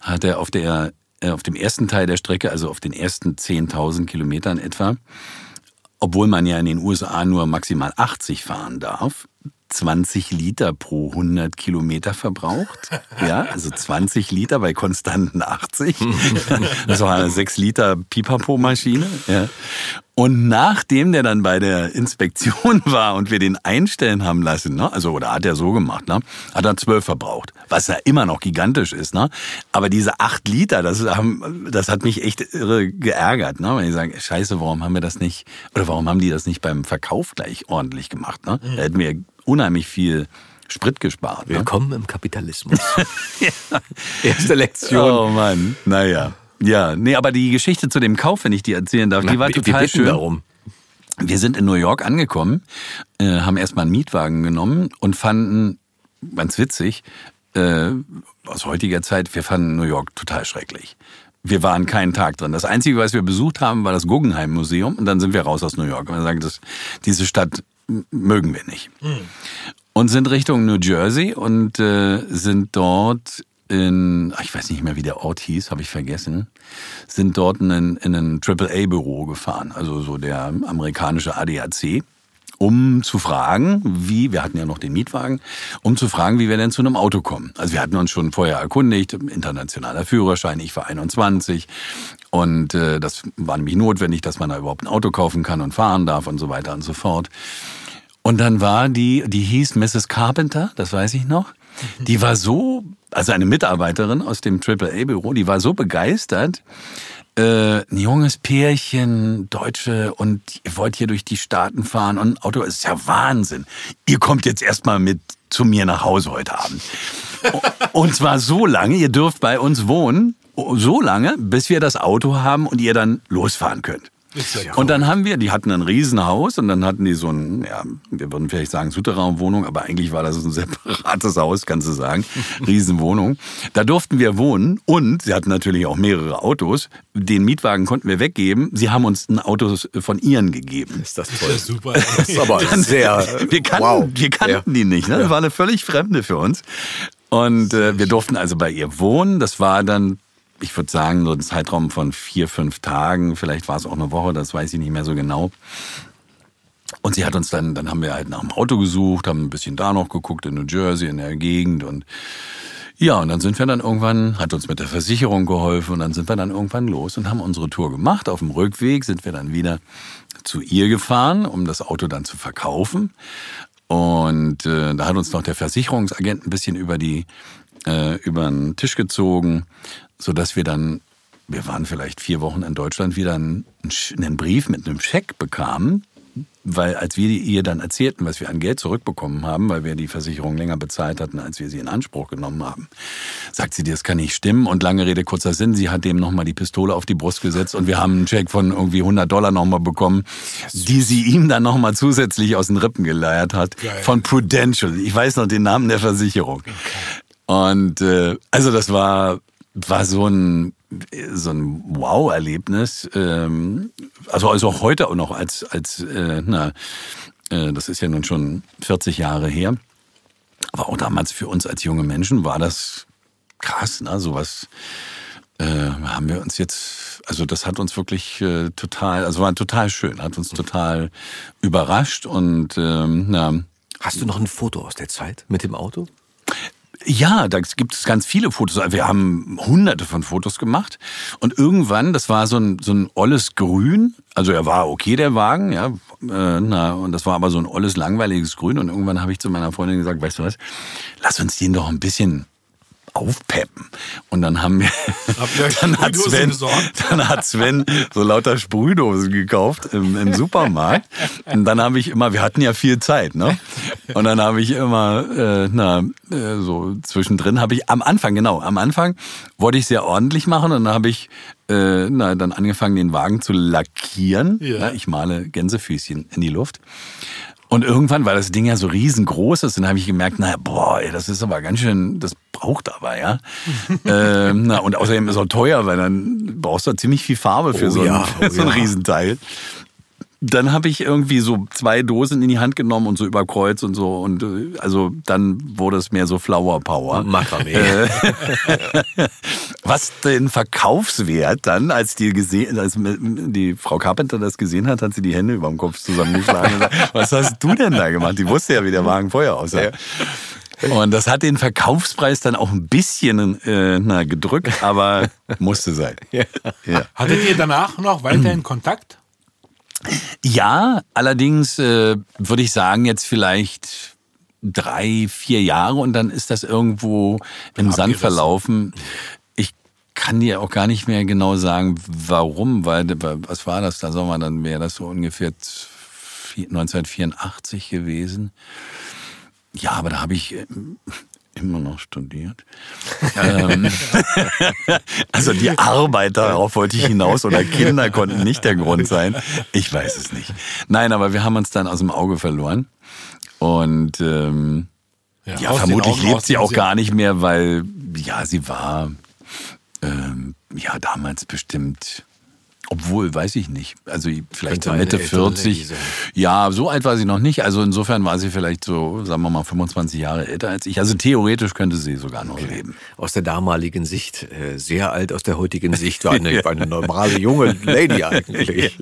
hat er auf der äh, auf dem ersten Teil der Strecke, also auf den ersten 10.000 Kilometern etwa, obwohl man ja in den USA nur maximal 80 fahren darf, 20 Liter pro 100 Kilometer verbraucht. Ja, also 20 Liter bei konstanten 80. (laughs) Das war eine 6 Liter Pipapo-Maschine. Ja. Und nachdem der dann bei der Inspektion (laughs) war und wir den einstellen haben lassen, ne, also oder hat er so gemacht, ne, hat er 12 verbraucht, was ja immer noch gigantisch ist, ne. Aber diese 8 Liter, das, haben, das hat mich echt irre geärgert, ne, weil ich sage, Scheiße, warum haben wir das nicht oder warum haben die das nicht beim Verkauf gleich ordentlich gemacht, ne? Da hätten wir unheimlich viel Sprit gespart. Ne? Willkommen im Kapitalismus. (laughs) Erste Lektion. Oh Mann, naja. Ja, nee, aber die Geschichte zu dem Kauf, wenn ich die erzählen darf, die war wir, wir total bitten schön. darum. Wir sind in New York angekommen, äh, haben erstmal einen Mietwagen genommen und fanden, ganz witzig, äh, aus heutiger Zeit, wir fanden New York total schrecklich. Wir waren keinen Tag drin. Das Einzige, was wir besucht haben, war das Guggenheim Museum und dann sind wir raus aus New York. Und wir sagen, das, diese Stadt mögen wir nicht. Und sind Richtung New Jersey und äh, sind dort in, ich weiß nicht mehr, wie der Ort hieß, habe ich vergessen, sind dort in, in ein AAA-Büro gefahren, also so der amerikanische ADAC, um zu fragen, wie, wir hatten ja noch den Mietwagen, um zu fragen, wie wir denn zu einem Auto kommen. Also wir hatten uns schon vorher erkundigt, internationaler Führerschein, ich war 21 und äh, das war nämlich notwendig, dass man da überhaupt ein Auto kaufen kann und fahren darf und so weiter und so fort. Und dann war die, die hieß Mrs. Carpenter, das weiß ich noch. Die war so, also eine Mitarbeiterin aus dem AAA-Büro, die war so begeistert. Äh, ein junges Pärchen, Deutsche, und ihr wollt hier durch die Staaten fahren und ein Auto ist ja Wahnsinn. Ihr kommt jetzt erstmal mit zu mir nach Hause heute Abend. Und zwar so lange, ihr dürft bei uns wohnen, so lange, bis wir das Auto haben und ihr dann losfahren könnt. Und dann haben wir, die hatten ein Riesenhaus und dann hatten die so ein, ja, wir würden vielleicht sagen Souterrainwohnung, aber eigentlich war das ein (laughs) separates Haus, kannst du sagen. (laughs) Riesenwohnung. Da durften wir wohnen und sie hatten natürlich auch mehrere Autos. Den Mietwagen konnten wir weggeben. Sie haben uns ein Auto von ihren gegeben. Ist das toll. Das (laughs) ist super. Das ist aber sehr. Wir kannten, wow. wir kannten Ja. die nicht. Ne? Das war eine völlig Fremde für uns. Und äh, wir durften also bei ihr wohnen. Das war dann, ich würde sagen, so ein Zeitraum von vier, fünf Tagen. Vielleicht war es auch eine Woche, das weiß ich nicht mehr so genau. Und sie hat uns dann, dann haben wir halt nach dem Auto gesucht, haben ein bisschen da noch geguckt in New Jersey, in der Gegend und ja, und dann sind wir dann irgendwann, hat uns mit der Versicherung geholfen und dann sind wir dann irgendwann los und haben unsere Tour gemacht. Auf dem Rückweg sind wir dann wieder zu ihr gefahren, um das Auto dann zu verkaufen. Und äh, da hat uns noch der Versicherungsagent ein bisschen über die äh, über den Tisch gezogen, so dass wir dann, wir waren vielleicht vier Wochen in Deutschland, wieder einen, einen Brief mit einem Scheck bekamen, weil als wir ihr dann erzählten, was wir an Geld zurückbekommen haben, weil wir die Versicherung länger bezahlt hatten, als wir sie in Anspruch genommen haben, sagt sie, das kann nicht stimmen. Und lange Rede, kurzer Sinn, sie hat dem nochmal die Pistole auf die Brust gesetzt und wir haben einen Check von irgendwie 100 Dollar nochmal bekommen, die sie ihm dann nochmal zusätzlich aus den Rippen geleiert hat. Von Prudential. Ich weiß noch den Namen der Versicherung. Und äh, also das war, war so ein so ein Wow-Erlebnis. Ähm, also, also auch heute auch noch als, als äh, na, äh, das ist ja nun schon 40 Jahre her. Aber auch damals für uns als junge Menschen war das krass, ne? Sowas äh, haben wir uns jetzt, also das hat uns wirklich äh, total, also war total schön, hat uns total überrascht und ähm, na, Hast du noch ein Foto aus der Zeit mit dem Auto? Ja, da gibt es ganz viele Fotos. Wir haben hunderte von Fotos gemacht. Und irgendwann, das war so ein, so ein olles Grün. Also er war okay, der Wagen, ja. Äh, na, und das war aber so ein olles, langweiliges Grün. Und irgendwann habe ich zu meiner Freundin gesagt, weißt du was, lass uns den doch ein bisschen aufpeppen. Und dann haben wir, (laughs) dann hat Sven, (laughs) dann hat Sven so lauter Sprühdosen gekauft im, im Supermarkt. Und dann habe ich immer, wir hatten ja viel Zeit, ne? Und dann habe ich immer, äh, na, äh, so zwischendrin habe ich am Anfang, genau, am Anfang wollte ich sehr ordentlich machen und dann habe ich äh, na, dann angefangen, den Wagen zu lackieren. Ja. Ja, ich male Gänsefüßchen in die Luft. Und irgendwann, weil das Ding ja so riesengroß ist, dann habe ich gemerkt, naja, boah, ey, das ist aber ganz schön, das braucht aber, ja. (laughs) ähm, na, und außerdem ist es auch teuer, weil dann brauchst du ziemlich viel Farbe für Oh so, ja, (laughs) ein, oh so ein ja. Riesenteil. Dann habe ich irgendwie so zwei Dosen in die Hand genommen und so über Kreuz und so. Und äh, also dann wurde es mehr so Flower Power. Makramee. Äh, (laughs) Was den Verkaufswert dann, als die gesehen, als die Frau Carpenter das gesehen hat, hat sie die Hände über dem Kopf zusammengeschlagen und gesagt, was hast du denn da gemacht? Die wusste ja, wie der Wagen vorher aussah. Und das hat den Verkaufspreis dann auch ein bisschen äh, na, gedrückt, aber (laughs) musste sein. Ja. Hattet ihr danach noch weiterhin Kontakt? Ja, allerdings äh, würde ich sagen, jetzt vielleicht drei, vier Jahre und dann ist das irgendwo im Sand Abgerissen. verlaufen. Ich kann dir auch gar nicht mehr genau sagen, warum, weil was war das? Da wir, dann wäre das so ungefähr 1984 gewesen. Ja, aber da habe ich äh, immer noch studiert. ähm, (laughs) also die Arbeit, darauf wollte ich hinaus, oder Kinder konnten nicht der Grund sein. Ich weiß es nicht. Nein, aber wir haben uns dann aus dem Auge verloren. Und ähm, ja, den vermutlich Augen, lebt sie auch gar nicht mehr, weil ja, sie war ähm, ja damals bestimmt. Obwohl, weiß ich nicht. Also vielleicht so Mitte ältere Lady 40. sein. Ja, so alt war sie noch nicht. Also insofern war sie vielleicht so, sagen wir mal, 25 Jahre älter als ich. Also theoretisch könnte sie sogar noch leben. Aus der damaligen Sicht äh, sehr alt, aus der heutigen Sicht war eine, (laughs) eine normale junge Lady (laughs) eigentlich.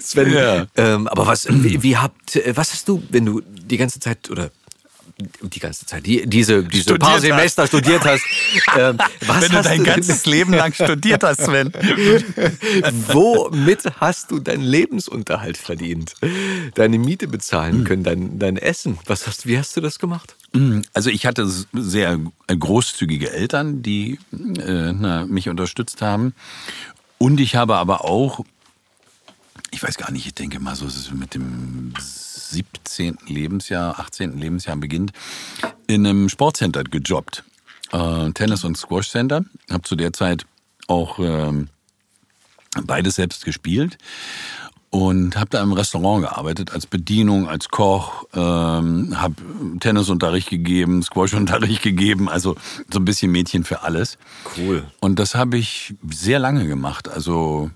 Sven, Ja. ähm, aber was, wie, wie habt, äh, was hast du, wenn du die ganze Zeit oder die ganze Zeit, die, diese, diese Studiert paar hast. Semester studiert hast, (laughs) was Wenn du dein ganzes Leben lang studiert hast, Sven. (laughs) Womit hast du deinen Lebensunterhalt verdient? Deine Miete bezahlen können, dein, dein Essen. Was hast, wie hast du das gemacht? Also ich hatte sehr großzügige Eltern, die äh, na, mich unterstützt haben. Und ich habe aber auch, ich weiß gar nicht, ich denke mal so ist es mit dem 17. Lebensjahr, 18. Lebensjahr beginnt, in einem Sportcenter gejobbt. Äh, Tennis- und Squash-Center. Habe zu der Zeit auch ähm, beides selbst gespielt und habe da im Restaurant gearbeitet als Bedienung, als Koch, ähm, habe Tennisunterricht gegeben, Squashunterricht (laughs) gegeben, also so ein bisschen Mädchen für alles. Cool. Und das habe ich sehr lange gemacht, also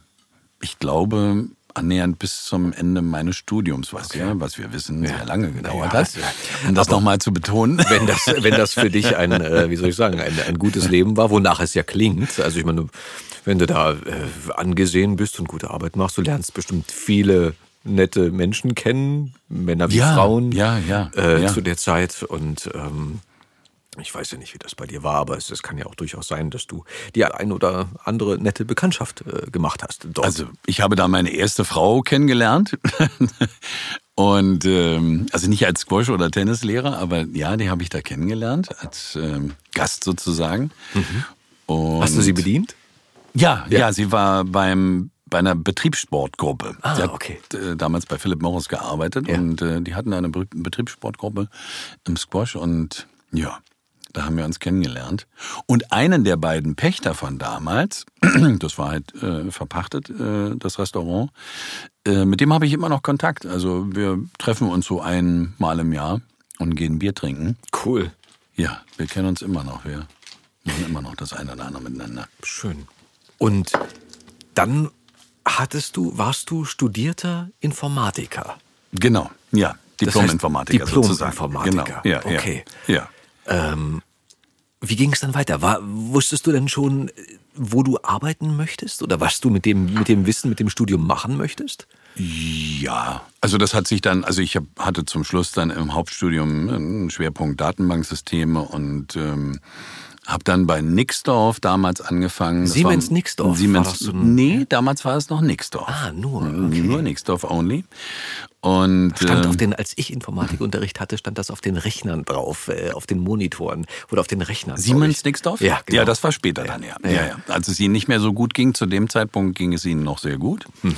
ich glaube annähernd bis zum Ende meines Studiums, was ja, was wir wissen, sehr lange gedauert Ja, hat. Um das nochmal zu betonen. Wenn das, wenn das für dich ein, äh, wie soll ich sagen, ein, ein gutes Leben war, wonach es ja klingt. Also ich meine, wenn du da äh, angesehen bist und gute Arbeit machst, du lernst bestimmt viele nette Menschen kennen, Männer wie Ja, Frauen, ja, ja, äh, zu der Zeit. Und ähm, ich weiß ja nicht, wie das bei dir war, aber es, es kann ja auch durchaus sein, dass du die ein oder andere nette Bekanntschaft äh, gemacht hast. Dort. Also ich habe da meine erste Frau kennengelernt. (laughs) Und ähm, also nicht als Squash- oder Tennislehrer, aber ja, die habe ich da kennengelernt, als ähm, Gast sozusagen. Mhm. hast du sie bedient? Ja, ja, Ja. sie war beim bei einer Betriebssportgruppe. Ah, sie hat okay. äh, damals bei Philip Morris gearbeitet Ja. und äh, die hatten eine Be- Betriebssportgruppe im Squash und ja, da haben wir uns kennengelernt. Und einen der beiden Pächter von damals, (clears throat) das war halt äh, verpachtet, äh, das Restaurant, äh, mit dem habe ich immer noch Kontakt. Also wir treffen uns so einmal im Jahr und gehen Bier trinken. Cool. Ja, wir kennen uns immer noch. Wir machen immer noch das eine oder andere miteinander. Schön. Und dann hattest du, warst du studierter Informatiker. Genau, ja. Das Diplom-Informatiker heißt, sozusagen. Diplom-Informatiker. Genau. Ja, Okay. Ja. ja. Wie ging es dann weiter? War, wusstest du denn schon, wo du arbeiten möchtest? Oder was du mit dem, mit dem Wissen, mit dem Studium machen möchtest? Ja, also das hat sich dann, also ich hab, hatte zum Schluss dann im Hauptstudium einen Schwerpunkt Datenbanksysteme und ähm, habe dann bei Nixdorf damals angefangen. Das Siemens war- Nixdorf, war Siemens, das so ein- nee, damals war es noch Nixdorf. Ah, nur, Nur Nixdorf only. Und Stand ähm, auf den, als ich Informatikunterricht hatte, stand das auf den Rechnern drauf, äh, auf den Monitoren oder auf den Rechnern. Siemens. Nixdorf? Ja, genau. ja, das war später dann, ja. Ja. Ja. Ja, Als es ihnen nicht mehr so gut ging, zu dem Zeitpunkt ging es ihnen noch sehr gut. Mhm.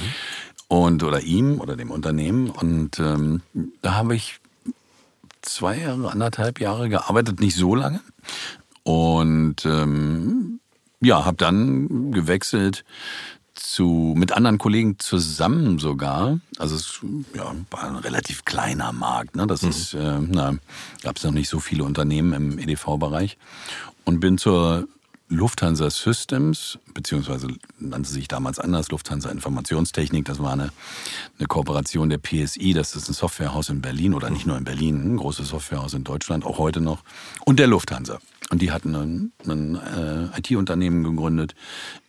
Und, oder ihm oder dem Unternehmen. Und ähm, da habe ich zwei Jahre, anderthalb Jahre gearbeitet, nicht so lange. Und ähm, ja, habe dann gewechselt zu mit anderen Kollegen zusammen sogar. Also es ja, war ein relativ kleiner Markt. Ne? Das ist, äh, na, gab es noch nicht so viele Unternehmen im EDV-Bereich. Und bin zur Lufthansa Systems, beziehungsweise nannte sich damals anders, Lufthansa Informationstechnik. Das war eine, eine Kooperation der PSI, das ist ein Softwarehaus in Berlin oder nicht nur in Berlin, ein großes Softwarehaus in Deutschland, auch heute noch, und der Lufthansa. Und die hatten ein, ein äh, IT-Unternehmen gegründet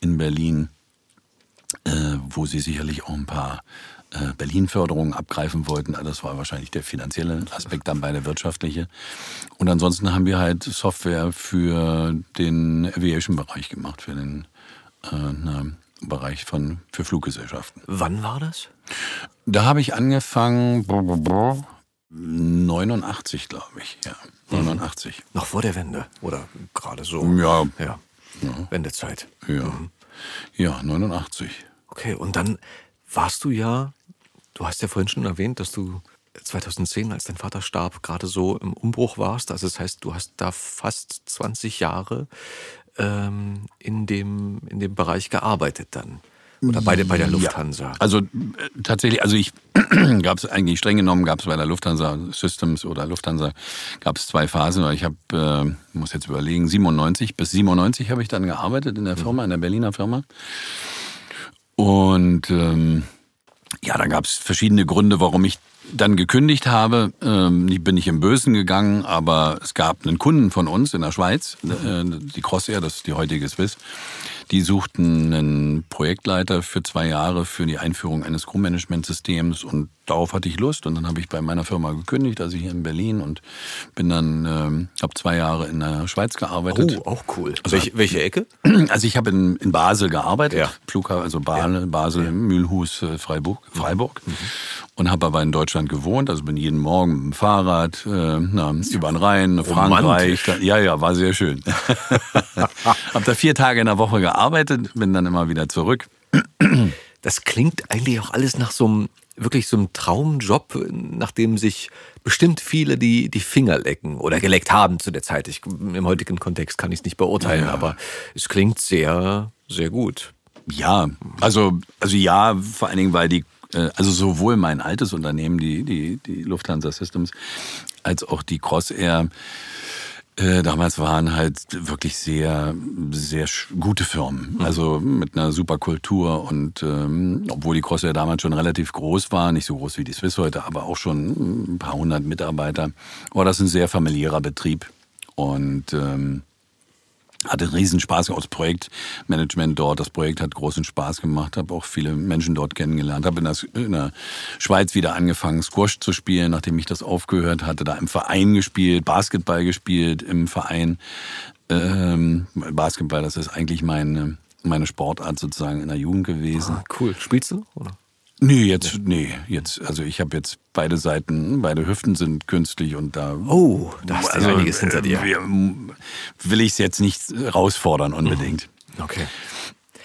in Berlin, wo sie sicherlich auch ein paar äh, Berlin-Förderungen abgreifen wollten. Das war wahrscheinlich der finanzielle Aspekt, dann bei der wirtschaftliche. Und ansonsten haben wir halt Software für den Aviation-Bereich gemacht, für den äh, na, Bereich von für Fluggesellschaften. Wann war das? Da habe ich angefangen 89, glaube ich. Ja, 89. Noch vor der Wende oder gerade so? Ja, Ja. Wendezeit. ja, ja, 89. Okay, und dann warst du ja, du hast ja vorhin schon erwähnt, dass du 2010, als dein Vater starb, gerade so im Umbruch warst. Also das heißt, du hast da fast 20 Jahre ähm, in, dem, in dem Bereich gearbeitet dann. Oder bei der, bei der Lufthansa. Also äh, tatsächlich, also ich (clears throat) gab es eigentlich streng genommen, gab es bei der Lufthansa Systems oder Lufthansa gab es zwei Phasen. Ich habe, äh, muss jetzt überlegen, 97 bis 97 habe ich dann gearbeitet in der Firma, in der Berliner Firma. Und ähm, ja, da gab es verschiedene Gründe, warum ich dann gekündigt habe. Ähm, ich bin nicht im Bösen gegangen, aber es gab einen Kunden von uns in der Schweiz, äh, die Crossair, das ist die heutige Swiss. Die suchten einen Projektleiter für zwei Jahre für die Einführung eines Crewmanagement-Systems und darauf hatte ich Lust und dann habe ich bei meiner Firma gekündigt, also hier in Berlin und bin dann, ähm, habe zwei Jahre in der Schweiz gearbeitet. Oh, auch cool. welche, welche Ecke? (clears throat) Also ich habe in, in Basel gearbeitet, Ja. Flughafen, also Basel, Basel Mühlhus, äh, Freiburg, Freiburg. Und habe aber in Deutschland gewohnt, also bin jeden Morgen mit dem Fahrrad äh, na, über den Rhein, Frankreich. Da, ja, ja, war sehr schön. (laughs) habe da vier Tage in der Woche gearbeitet, bin dann immer wieder zurück. Das klingt eigentlich auch alles nach so einem wirklich so ein Traumjob, nach dem sich bestimmt viele die, die Finger lecken oder geleckt haben zu der Zeit. Ich, Im heutigen Kontext kann ich es nicht beurteilen, ja. aber es klingt sehr, sehr gut. Ja, also, also ja, vor allen Dingen, weil die, äh, also sowohl mein altes Unternehmen, die, die, die Lufthansa Systems, als auch die Crossair, äh, damals waren halt wirklich sehr, sehr gute Firmen. Mhm. Also mit einer super Kultur und ähm, obwohl die Crossair damals schon relativ groß war, nicht so groß wie die Swiss heute, aber auch schon ein paar hundert Mitarbeiter, war das ein sehr familiärer Betrieb. Und ähm, hatte riesen Spaß aus Projektmanagement dort. Das Projekt hat großen Spaß gemacht, habe auch viele Menschen dort kennengelernt, habe in, in, der Schweiz wieder angefangen, Squash zu spielen, nachdem ich das aufgehört hatte, da im Verein gespielt, Basketball gespielt im Verein. Ähm, Basketball, das ist eigentlich meine, meine Sportart sozusagen in der Jugend gewesen. Ah, cool. Spielst du? Oder? Nee, jetzt, nee, jetzt, also ich habe jetzt beide Seiten, beide Hüften sind künstlich und da. Oh, da hast du also, einiges hinter dir. Will ich es jetzt nicht herausfordern unbedingt. Mhm. Okay.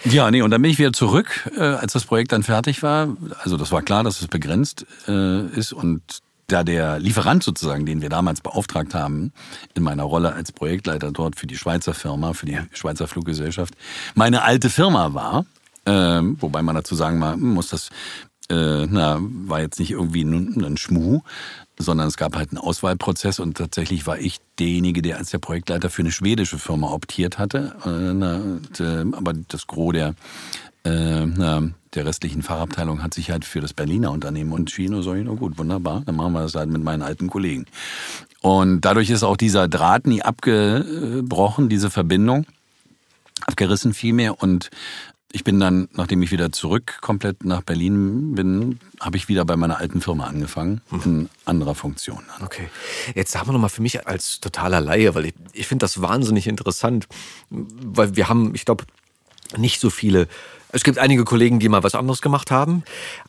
Ja, nee, und dann bin ich wieder zurück, äh, als das Projekt dann fertig war. Also das war klar, dass es begrenzt äh, ist und da der Lieferant sozusagen, den wir damals beauftragt haben, in meiner Rolle als Projektleiter dort für die Schweizer Firma, für die Schweizer Fluggesellschaft, meine alte Firma war, äh, wobei man dazu sagen muss, das äh, na, war jetzt nicht irgendwie ein, ein Schmuh, sondern es gab halt einen Auswahlprozess und tatsächlich war ich derjenige, der als der Projektleiter für eine schwedische Firma optiert hatte. Äh, na, und, äh, aber das Gros der, äh, na, der restlichen Fachabteilung hat sich halt für das Berliner Unternehmen entschieden. Und so, na gut, wunderbar, dann machen wir das halt mit meinen alten Kollegen. Und dadurch ist auch dieser Draht nie abgebrochen, diese Verbindung abgerissen vielmehr und ich bin dann, nachdem ich wieder zurück komplett nach Berlin bin, habe ich wieder bei meiner alten Firma angefangen, mhm. in anderer Funktion. Okay. Jetzt sagen wir nochmal für mich als totaler Laie, weil ich, ich finde das wahnsinnig interessant, weil wir haben, ich glaube, nicht so viele es gibt einige Kollegen, die mal was anderes gemacht haben,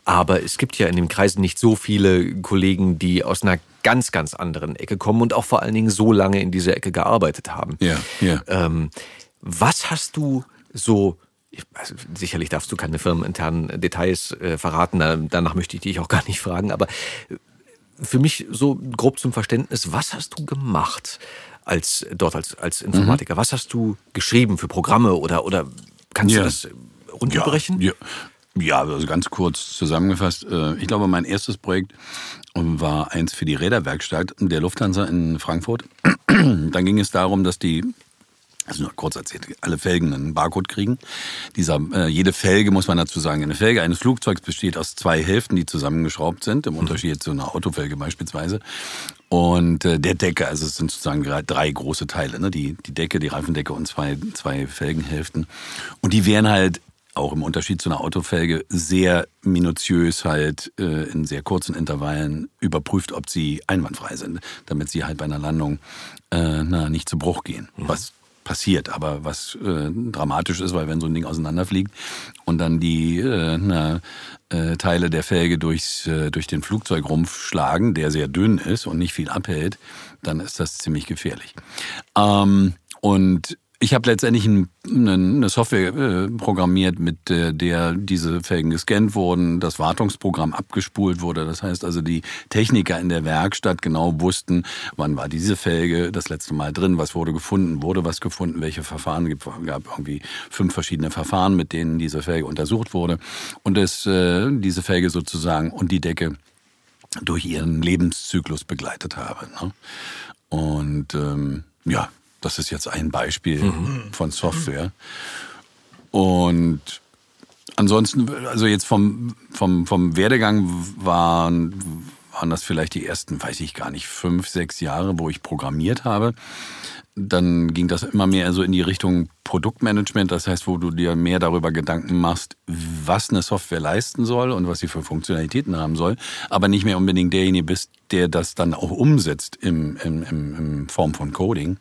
aber es gibt ja in den Kreisen nicht so viele Kollegen, die aus einer ganz, ganz anderen Ecke kommen und auch vor allen Dingen so lange in dieser Ecke gearbeitet haben. Ja, ja. Ähm, was hast du so also sicherlich darfst du keine firmeninternen Details äh, verraten, danach möchte ich dich auch gar nicht fragen, aber äh, für mich so grob zum Verständnis, was hast du gemacht als dort als, als Informatiker? Mhm. Was hast du geschrieben für Programme oder, oder kannst ja. du das runterbrechen? Ja, ja. ja, also ganz kurz zusammengefasst. Äh, ich glaube, mein erstes Projekt war eins für die Räderwerkstatt der Lufthansa in Frankfurt. (clears throat) Dann ging es darum, dass die also nur kurz erzählt, alle Felgen einen Barcode kriegen. Dieser, äh, jede Felge, muss man dazu sagen, eine Felge eines Flugzeugs besteht aus zwei Hälften, die zusammengeschraubt sind, im Unterschied zu einer Autofelge beispielsweise. Und äh, der Decke, also es sind sozusagen drei große Teile, ne? die, die Decke, die Reifendecke und zwei, zwei Felgenhälften. Und die werden halt auch im Unterschied zu einer Autofelge sehr minutiös halt äh, in sehr kurzen Intervallen überprüft, ob sie einwandfrei sind, damit sie halt bei einer Landung äh, na, nicht zu Bruch gehen. Mhm. Was passiert, aber was äh, dramatisch ist, weil wenn so ein Ding auseinanderfliegt und dann die äh, na, äh, Teile der Felge durchs, äh, durch den Flugzeugrumpf schlagen, der sehr dünn ist und nicht viel abhält, dann ist das ziemlich gefährlich. Ähm, und ich habe letztendlich eine Software äh, programmiert, mit der diese Felgen gescannt wurden, das Wartungsprogramm abgespult wurde. Das heißt also, die Techniker in der Werkstatt genau wussten, wann war diese Felge das letzte Mal drin, was wurde gefunden, wurde was gefunden, welche Verfahren Es gab irgendwie fünf verschiedene Verfahren, mit denen diese Felge untersucht wurde und es äh, diese Felge sozusagen und die Decke durch ihren Lebenszyklus begleitet habe. Ne? Und ähm, ja, das ist jetzt ein Beispiel mhm. von Software. Und ansonsten, also jetzt vom, vom, vom Werdegang waren, waren das vielleicht die ersten, weiß ich gar nicht, fünf, sechs Jahre, wo ich programmiert habe. Dann ging das immer mehr so in die Richtung Produktmanagement, das heißt, wo du dir mehr darüber Gedanken machst, was eine Software leisten soll und was sie für Funktionalitäten haben soll, aber nicht mehr unbedingt derjenige bist, der das dann auch umsetzt im, im, im, im Form von Coding.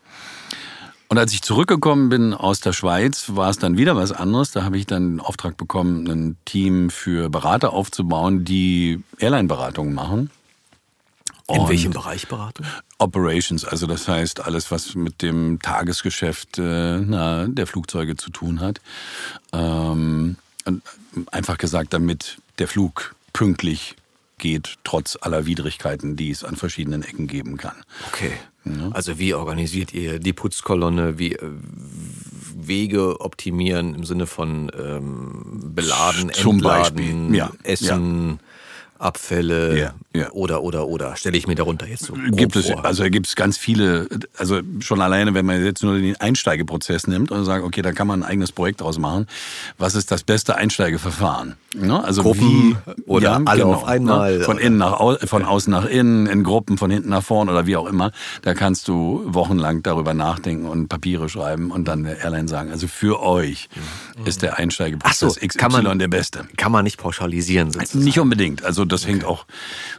Und als ich zurückgekommen bin aus der Schweiz, war es dann wieder was anderes. Da habe ich dann den Auftrag bekommen, ein Team für Berater aufzubauen, die Airline-Beratungen machen. In und welchem Bereich Beratung? Operations, also das heißt alles, was mit dem Tagesgeschäft äh, na, der Flugzeuge zu tun hat. Ähm, einfach gesagt, damit der Flug pünktlich geht, trotz aller Widrigkeiten, die es an verschiedenen Ecken geben kann. Okay. Ja. Also wie organisiert ihr die Putzkolonne? Wie äh, Wege optimieren im Sinne von ähm, beladen, Zum entladen, Ja. Essen? Ja. Abfälle ja, ja. oder oder oder stelle ich mir darunter jetzt so gibt es vor. also gibt es ganz viele also schon alleine wenn man jetzt nur den Einsteigeprozess nimmt und sagt okay da kann man ein eigenes Projekt draus machen was ist das beste Einsteigeverfahren ne? also Gruppen wie, oder ja, alle genau, auf einmal ne? von innen nach au von außen nach innen in Gruppen von hinten nach vorn oder wie auch immer da kannst du wochenlang darüber nachdenken und Papiere schreiben und dann der Airline sagen also für euch mhm. ist der Einsteigeprozess so, XY man, der beste kann man nicht pauschalisieren sozusagen. nicht unbedingt also das okay. hängt auch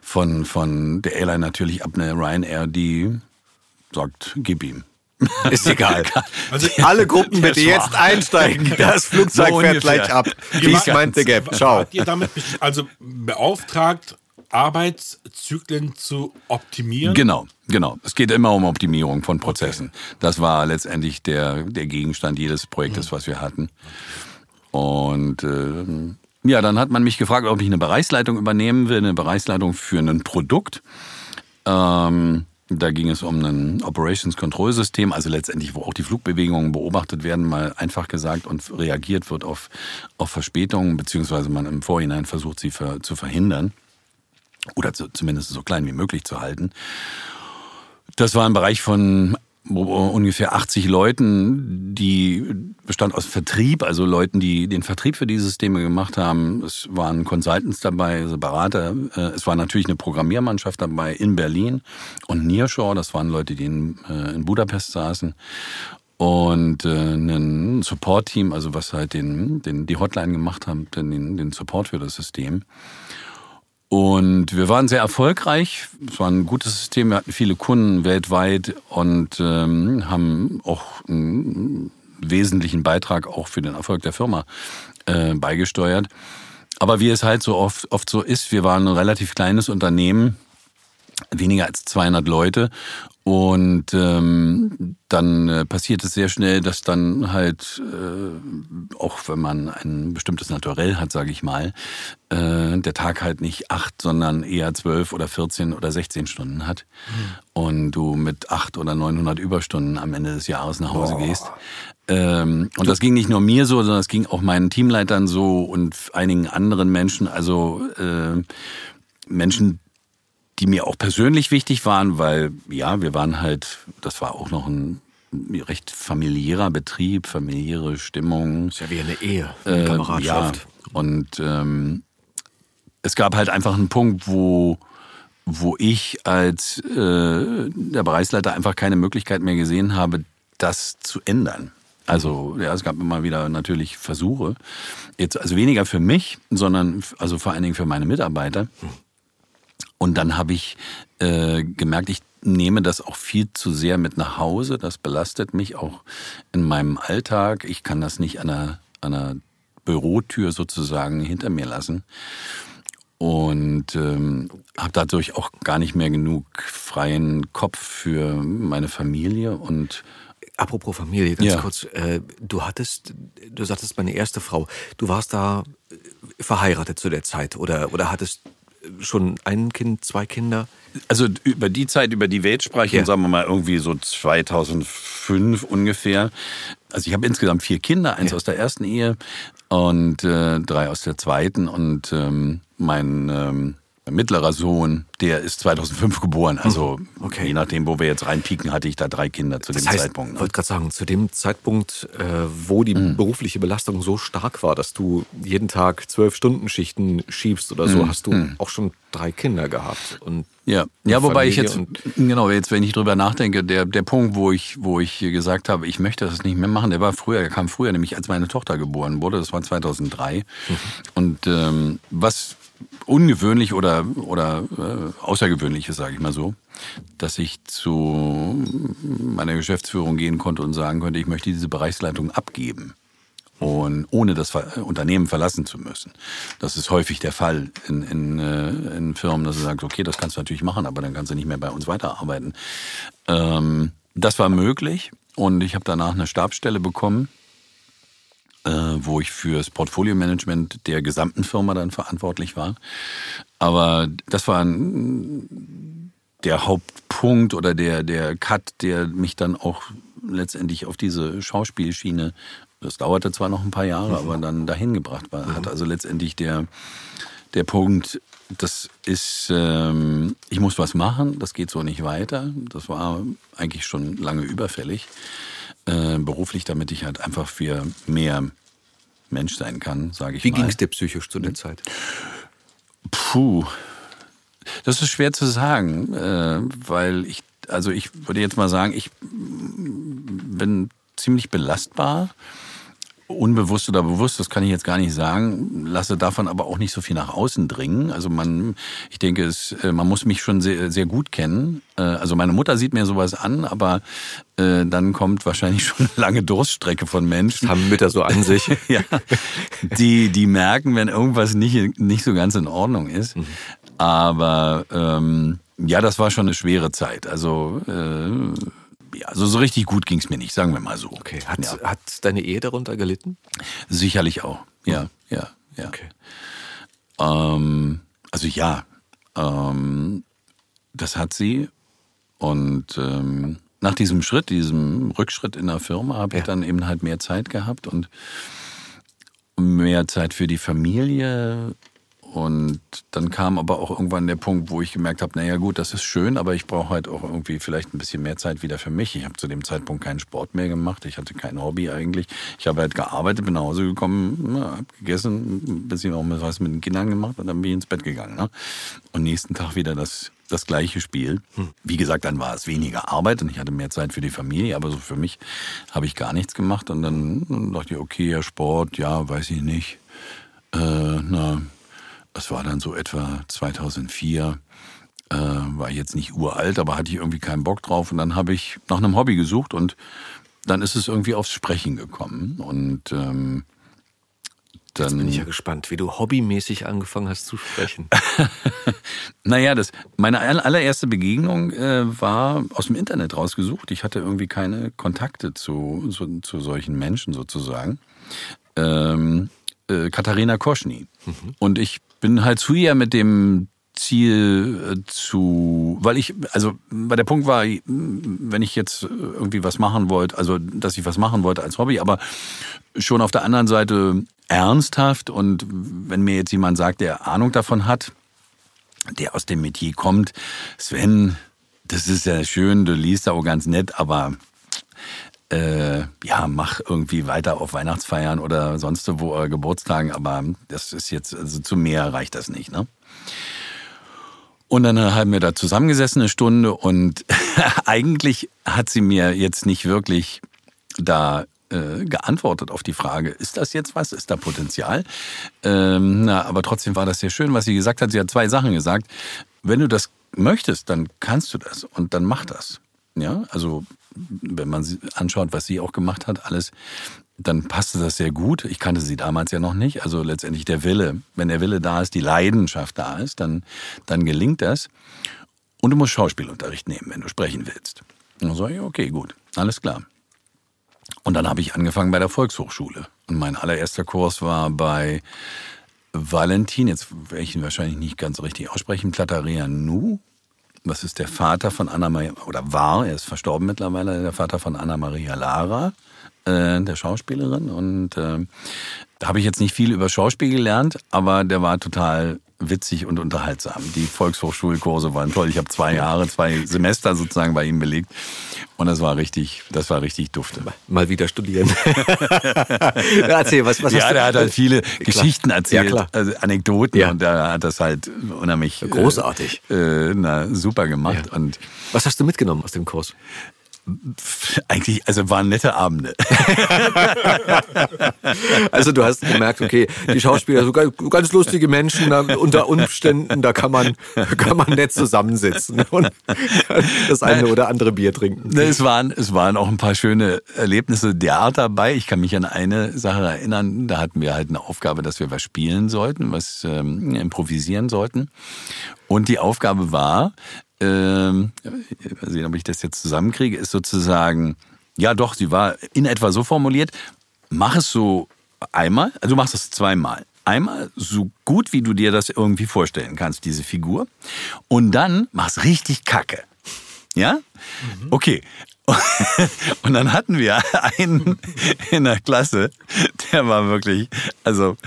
von, von der Airline natürlich ab. Eine Ryanair, die sagt, gib ihm. (laughs) Ist egal. (laughs) Also alle Gruppen bitte jetzt einsteigen. Das Flugzeug so fährt gleich ab. Dies meint der Gap. Ciao. Habt ihr damit also beauftragt, Arbeitszyklen zu optimieren? Genau, genau. Es geht immer um Optimierung von Prozessen. Okay. Das war letztendlich der, der Gegenstand jedes Projektes, was wir hatten. Und äh, ja, dann hat man mich gefragt, ob ich eine Bereichsleitung übernehmen will, eine Bereichsleitung für ein Produkt. Ähm, da ging es um ein Operations Control System, also letztendlich, wo auch die Flugbewegungen beobachtet werden, mal einfach gesagt und reagiert wird auf, auf Verspätungen, beziehungsweise man im Vorhinein versucht, sie für, zu verhindern oder zu, zumindest so klein wie möglich zu halten. Das war ein Bereich von ungefähr 80 Leuten, die bestand aus Vertrieb, also Leuten, die den Vertrieb für die Systeme gemacht haben. Es waren Consultants dabei, also Berater. Äh, es war natürlich eine Programmiermannschaft dabei in Berlin und Nearshore, das waren Leute, die in, äh, in Budapest saßen. Und äh, ein Support-Team, also was halt den, den, die Hotline gemacht hat, den, den Support für das System. Und wir waren sehr erfolgreich. Es war ein gutes System. Wir hatten viele Kunden weltweit und ähm, haben auch einen wesentlichen Beitrag auch für den Erfolg der Firma äh, beigesteuert. Aber wie es halt so oft, oft so ist, wir waren ein relativ kleines Unternehmen, weniger als 200 Leute und ähm, dann äh, passiert es sehr schnell, dass dann halt, äh, auch wenn man ein bestimmtes Naturell hat, sage ich mal, äh, der Tag halt nicht acht, sondern eher zwölf oder 14 oder 16 Stunden hat. Mhm. Und du mit acht oder 900 Überstunden am Ende des Jahres nach Hause Boah. gehst. Ähm, und das ging nicht nur mir so, sondern es ging auch meinen Teamleitern so und einigen anderen Menschen, also äh, Menschen, die mir auch persönlich wichtig waren, weil ja, wir waren halt, das war auch noch ein recht familiärer Betrieb, familiäre Stimmung. Ist ja wie eine Ehe, eine äh, Kameradschaft. Ja, und ähm, es gab halt einfach einen Punkt, wo wo ich als äh, der Bereichsleiter einfach keine Möglichkeit mehr gesehen habe, das zu ändern. Also ja, es gab immer wieder natürlich Versuche. Jetzt also weniger für mich, sondern also vor allen Dingen für meine Mitarbeiter. Und dann habe ich äh, gemerkt, ich nehme das auch viel zu sehr mit nach Hause. Das belastet mich auch in meinem Alltag. Ich kann das nicht an einer, an einer Bürotür sozusagen hinter mir lassen. Und ähm, habe dadurch auch gar nicht mehr genug freien Kopf für meine Familie und Apropos Familie, ganz ja. kurz. Äh, du hattest, du sagtest meine erste Frau. Du warst da verheiratet zu der Zeit oder, oder hattest schon ein Kind, zwei Kinder? Also über die Zeit, über die wir jetzt sprechen, ja. sagen wir mal irgendwie so 2005 ungefähr. Also ich habe insgesamt vier Kinder, eins ja. aus der ersten Ehe und äh, drei aus der zweiten und ähm, mein ähm, mittlerer Sohn, der ist 2005 geboren. Also mhm. okay. je nachdem, wo wir jetzt reinpieken, hatte ich da drei Kinder zu das dem heißt, Zeitpunkt. Ich ne? wollte gerade sagen, zu dem Zeitpunkt, äh, wo die mhm. berufliche Belastung so stark war, dass du jeden Tag zwölf Stunden Schichten schiebst oder so, mhm. hast du mhm. auch schon drei Kinder gehabt. Und ja, ja wobei ich jetzt, genau, jetzt, wenn ich drüber nachdenke, der, der Punkt, wo ich, wo ich gesagt habe, ich möchte das nicht mehr machen, der war früher, der kam früher, nämlich als meine Tochter geboren wurde, das war 2003. Mhm. Und ähm, was ungewöhnlich oder, oder äh, außergewöhnliches, sage ich mal so, dass ich zu meiner Geschäftsführung gehen konnte und sagen konnte, ich möchte diese Bereichsleitung abgeben und ohne das Unternehmen verlassen zu müssen. Das ist häufig der Fall in, in, äh, in Firmen, dass du sagst, okay, das kannst du natürlich machen, aber dann kannst du nicht mehr bei uns weiterarbeiten. Ähm, das war möglich und ich habe danach eine Stabsstelle bekommen wo ich für das Portfolio-Management der gesamten Firma dann verantwortlich war. Aber das war der Hauptpunkt oder der, der Cut, der mich dann auch letztendlich auf diese Schauspielschiene, das dauerte zwar noch ein paar Jahre, aber dann dahin gebracht war. Hat also letztendlich der, der Punkt, das ist, ähm, ich muss was machen, das geht so nicht weiter. Das war eigentlich schon lange überfällig, äh, beruflich, damit ich halt einfach für mehr Mensch sein kann, sage ich Wie mal. ging es dir psychisch zu der Zeit? Puh, das ist schwer zu sagen, äh, weil ich, also ich würde jetzt mal sagen, ich bin ziemlich belastbar. Unbewusst oder bewusst, das kann ich jetzt gar nicht sagen, lasse davon aber auch nicht so viel nach außen dringen. Also man, ich denke, es, äh, man muss mich schon sehr, sehr gut kennen. Äh, Also meine Mutter sieht mir sowas an, aber äh, dann kommt wahrscheinlich (laughs) schon eine lange Durststrecke von Menschen. Haben Mütter so an sich. (laughs) ja, die, die merken, wenn irgendwas nicht, nicht so ganz in Ordnung ist. Aber ähm, ja, das war schon eine schwere Zeit. Also, äh, also so richtig gut ging es mir nicht, sagen wir mal so. Okay. Hat, ja, hat deine Ehe darunter gelitten? sicherlich auch. Ja, ja, ja. Okay. Ähm, also ja, ähm, das hat sie. Und ähm, nach diesem Schritt, diesem Rückschritt in der Firma, habe ich Ja. dann eben halt mehr Zeit gehabt und mehr Zeit für die Familie. Und dann kam aber auch irgendwann der Punkt, wo ich gemerkt habe, naja gut, das ist schön, aber ich brauche halt auch irgendwie vielleicht ein bisschen mehr Zeit wieder für mich. Ich habe zu dem Zeitpunkt keinen Sport mehr gemacht, ich hatte kein Hobby eigentlich. Ich habe halt gearbeitet, bin nach Hause gekommen, habe gegessen, ein bisschen auch was mit den Kindern gemacht und dann bin ich ins Bett gegangen. Ne? Und nächsten Tag wieder das, das gleiche Spiel. Wie gesagt, dann war es weniger Arbeit und ich hatte mehr Zeit für die Familie, aber so für mich habe ich gar nichts gemacht. Und dann dachte ich, okay, ja, Sport, ja, weiß ich nicht. Äh, na, das war dann so etwa 2004. Äh, war jetzt nicht uralt, aber hatte ich irgendwie keinen Bock drauf. Und dann habe ich nach einem Hobby gesucht und dann ist es irgendwie aufs Sprechen gekommen. Und ähm, dann. Bin ich ja gespannt, wie du hobbymäßig angefangen hast zu sprechen. (laughs) Naja, das, meine aller- allererste Begegnung äh, war aus dem Internet rausgesucht. Ich hatte irgendwie keine Kontakte zu, zu, zu solchen Menschen sozusagen. Ähm, äh, Katharina Koschny. Und ich bin halt zu ihr mit dem Ziel äh, zu, weil ich, also bei der Punkt war, wenn ich jetzt irgendwie was machen wollte, also dass ich was machen wollte als Hobby, aber schon auf der anderen Seite ernsthaft und wenn mir jetzt jemand sagt, der Ahnung davon hat, der aus dem Metier kommt, Sven, das ist ja schön, du liest auch ganz nett, aber äh, ja, mach irgendwie weiter auf Weihnachtsfeiern oder sonst wo oder Geburtstagen, aber das ist jetzt, also zu mehr reicht das nicht, ne? Und dann haben wir da zusammengesessen eine Stunde und (laughs) eigentlich hat sie mir jetzt nicht wirklich da äh, geantwortet auf die Frage, ist das jetzt was? Ist da Potenzial? Ähm, na, aber trotzdem war das sehr schön, was sie gesagt hat. Sie hat zwei Sachen gesagt. Wenn du das möchtest, dann kannst du das und dann mach das. Ja, also wenn man anschaut, was sie auch gemacht hat, alles, dann passte das sehr gut. Ich kannte sie damals ja noch nicht. Also letztendlich der Wille. Wenn der Wille da ist, die Leidenschaft da ist, dann, dann gelingt das. Und du musst Schauspielunterricht nehmen, wenn du sprechen willst. Und dann sage ich, okay, gut, alles klar. Und dann habe ich angefangen bei der Volkshochschule. Und mein allererster Kurs war bei Valentin, jetzt werde ich ihn wahrscheinlich nicht ganz richtig aussprechen, Platarianu. Das ist der Vater von Anna Maria, oder war, er ist verstorben mittlerweile, der Vater von Anna Maria Lara, äh, der Schauspielerin. Und äh, da habe ich jetzt nicht viel über Schauspiel gelernt, aber der war total witzig und unterhaltsam. Die Volkshochschulkurse waren toll. Ich habe zwei Jahre, zwei Semester sozusagen bei ihm belegt. Und das war richtig, das war richtig dufte. Mal wieder studieren. (laughs) Erzähl, was, was ja, hast du- der hat halt viele Geschichten erzählt, Ja, klar. also Anekdoten Ja. und der hat das halt unheimlich Großartig. Äh, na, super gemacht Ja. und Was hast du mitgenommen aus dem Kurs? Eigentlich, also waren nette Abende. (laughs) Also du hast gemerkt, okay, die Schauspieler, so ganz, lustige Menschen, unter Umständen, da kann man, kann man nett zusammensitzen (laughs) und das eine oder andere Bier trinken. Es, waren, es waren auch ein paar schöne Erlebnisse der Art dabei. Ich kann mich an eine Sache erinnern, da hatten wir halt eine Aufgabe, dass wir was spielen sollten, was ähm, improvisieren sollten. Und die Aufgabe war, ähm, mal sehen, ob ich das jetzt zusammenkriege, ist sozusagen, ja doch, sie war in etwa so formuliert, mach es so einmal, also du machst es zweimal. einmal so gut, wie du dir das irgendwie vorstellen kannst, diese Figur. Und dann mach's richtig kacke. Ja? Mhm. Okay. (laughs) Und dann hatten wir einen in der Klasse, der war wirklich, also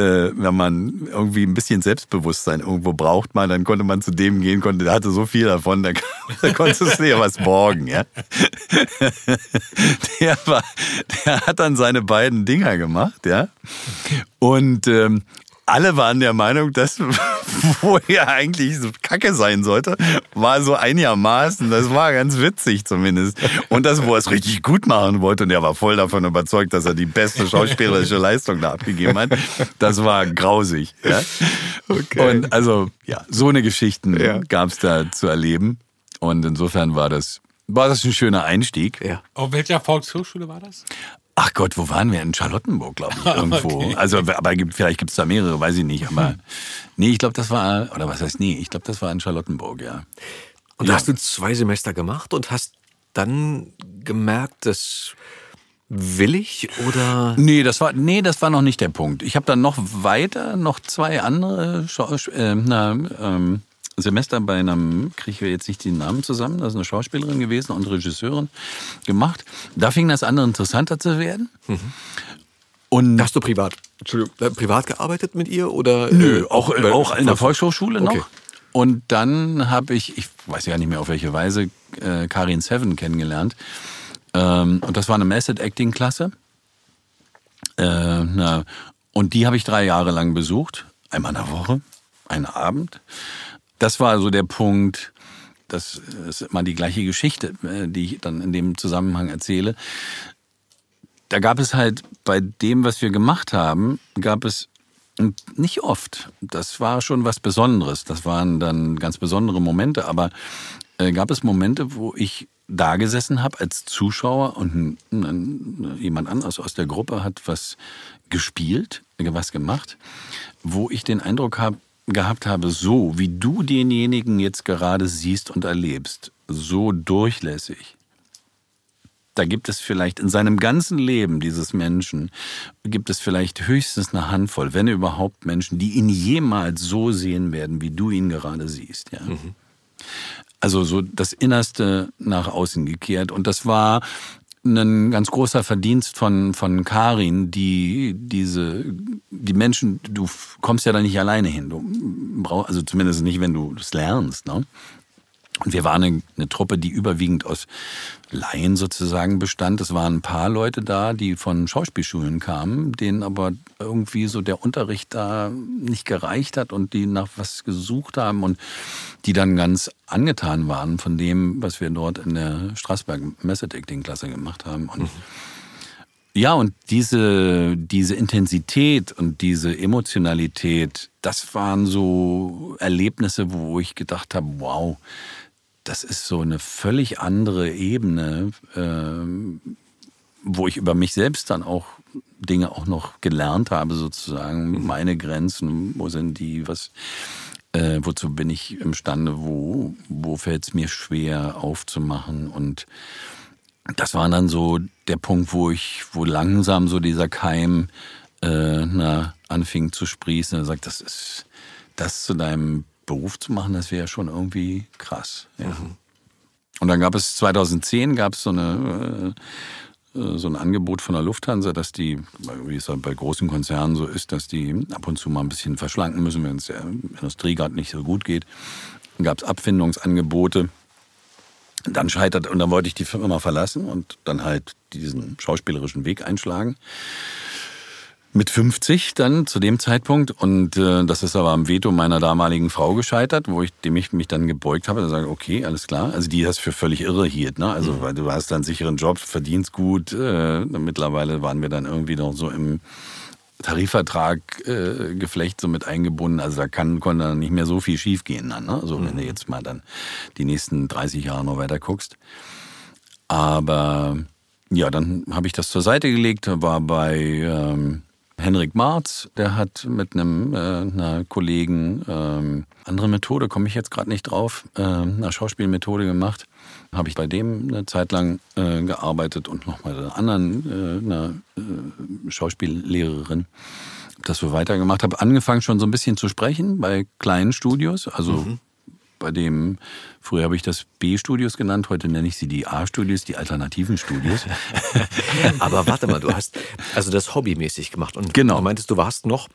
wenn man irgendwie ein bisschen Selbstbewusstsein irgendwo braucht, mal, dann konnte man zu dem gehen, konnte, der hatte so viel davon, da, (laughs) da konntest du dir was borgen, ja. (laughs) Der war, der hat dann seine beiden Dinger gemacht, ja. Und ähm, alle waren der Meinung, dass (laughs) wo er eigentlich so kacke sein sollte, war so einigermaßen. Das war ganz witzig zumindest. Und das, wo er es richtig gut machen wollte, und er war voll davon überzeugt, dass er die beste schauspielerische Leistung da abgegeben hat, das war grausig. Ja? Okay. Und also, ja, so eine Geschichten ja. gab es da zu erleben. Und insofern war das war das ein schöner Einstieg. Ja. Auf welcher Volkshochschule war das? Ach Gott, wo waren wir? In Charlottenburg, glaube ich, (laughs) irgendwo. okay. Also, aber vielleicht gibt es da mehrere, weiß ich nicht. Aber nee, ich glaube, das war, oder was heißt nee, ich glaube, das war in Charlottenburg, ja. Und ja. hast du zwei Semester gemacht und hast dann gemerkt, dass will ich oder? Nee, das war nee, das war noch nicht der Punkt. Ich habe dann noch weiter noch zwei andere äh, na, ähm, Semester bei einem, kriege ich jetzt nicht den Namen zusammen, das ist eine Schauspielerin gewesen und Regisseurin gemacht. Da fing das andere interessanter zu werden. Mhm. Und Hast du privat, Entschuldigung, äh, privat gearbeitet mit ihr oder? Nö, äh, auch, äh, auch in der Volkshochschule noch. Okay. Und dann habe ich, ich weiß ja nicht mehr auf welche Weise, äh, Karin Seven kennengelernt. Ähm, und das war eine Method Acting Klasse. Äh, na, und die habe ich drei Jahre lang besucht. Einmal in der Woche, einen Abend das war so der Punkt, das ist immer die gleiche Geschichte, äh, die ich dann in dem Zusammenhang erzähle. Da gab es halt bei dem, was wir gemacht haben, gab es nicht oft. Das war schon was Besonderes. Das waren dann ganz besondere Momente, aber äh, gab es Momente, wo ich da gesessen habe als Zuschauer und jemand anderes aus der Gruppe hat was gespielt, was gemacht, wo ich den Eindruck habe, gehabt habe, so wie du denjenigen jetzt gerade siehst und erlebst, so durchlässig, da gibt es vielleicht in seinem ganzen Leben dieses Menschen, gibt es vielleicht höchstens eine Handvoll, wenn überhaupt Menschen, die ihn jemals so sehen werden, wie du ihn gerade siehst. Ja. Mhm. Also so das Innerste nach außen gekehrt. Und das war ein ganz großer Verdienst von, von Karin, die diese, die Menschen, du kommst ja da nicht alleine hin. Du brauchst, also zumindest nicht, wenn du es lernst, ne? Und wir waren eine, Truppe, die überwiegend aus Laien sozusagen bestand. Es waren ein paar Leute da, die von Schauspielschulen kamen, denen aber irgendwie so der Unterricht da nicht gereicht hat und die nach was gesucht haben und die dann ganz angetan waren von dem, was wir dort in der Straßberg Method Acting Klasse gemacht haben. Und mhm. Ja, und diese, diese Intensität und diese Emotionalität, das waren so Erlebnisse, wo ich gedacht habe, wow, das ist so eine völlig andere Ebene, äh, wo ich über mich selbst dann auch Dinge auch noch gelernt habe, sozusagen, mhm. meine Grenzen, wo sind die, was, äh, wozu bin ich imstande, wo, wo fällt es mir schwer aufzumachen und das war dann so der Punkt, wo ich, wo langsam so dieser Keim äh, na, anfing zu sprießen. Er sagt, das ist das zu deinem Beruf zu machen, das wäre schon irgendwie krass. Ja. Mhm. Und dann gab es 2010 gab es so eine äh, so ein Angebot von der Lufthansa, dass die, wie es bei großen Konzernen so ist, dass die ab und zu mal ein bisschen verschlanken müssen, wenn es der Industrie gerade nicht so gut geht. Dann gab es Abfindungsangebote. Dann scheitert, und dann wollte ich die Firma verlassen und dann halt diesen schauspielerischen Weg einschlagen mit 50 dann zu dem Zeitpunkt und äh, das ist aber am Veto meiner damaligen Frau gescheitert, wo ich dem ich mich dann gebeugt habe und sage, okay, alles klar. Also die das für völlig irre hielt, ne? Also mhm. weil du hast dann einen sicheren Job, verdienst gut. Äh, mittlerweile waren wir dann irgendwie noch so im Tarifvertrag äh, Geflecht so mit eingebunden. Also da kann konnte dann nicht mehr so viel schiefgehen dann. Ne? Also mhm. wenn du jetzt mal dann die nächsten 30 Jahre noch weiter guckst. Aber ja, dann habe ich das zur Seite gelegt, war bei ähm, Henrik Marz, der hat mit einem äh, einer Kollegen ähm, andere Methode, komme ich jetzt gerade nicht drauf, äh, eine Schauspielmethode gemacht. habe ich bei dem eine Zeit lang äh, gearbeitet und noch bei einer anderen, äh, einer äh, Schauspiellehrerin, das so weitergemacht habe. Angefangen schon so ein bisschen zu sprechen bei kleinen Studios, also mhm. Bei dem, früher habe ich das B-Studios genannt, heute nenne ich sie die A-Studios, die alternativen Studios. (laughs) Aber warte mal, du hast also das hobbymäßig gemacht und genau. du meintest, du warst noch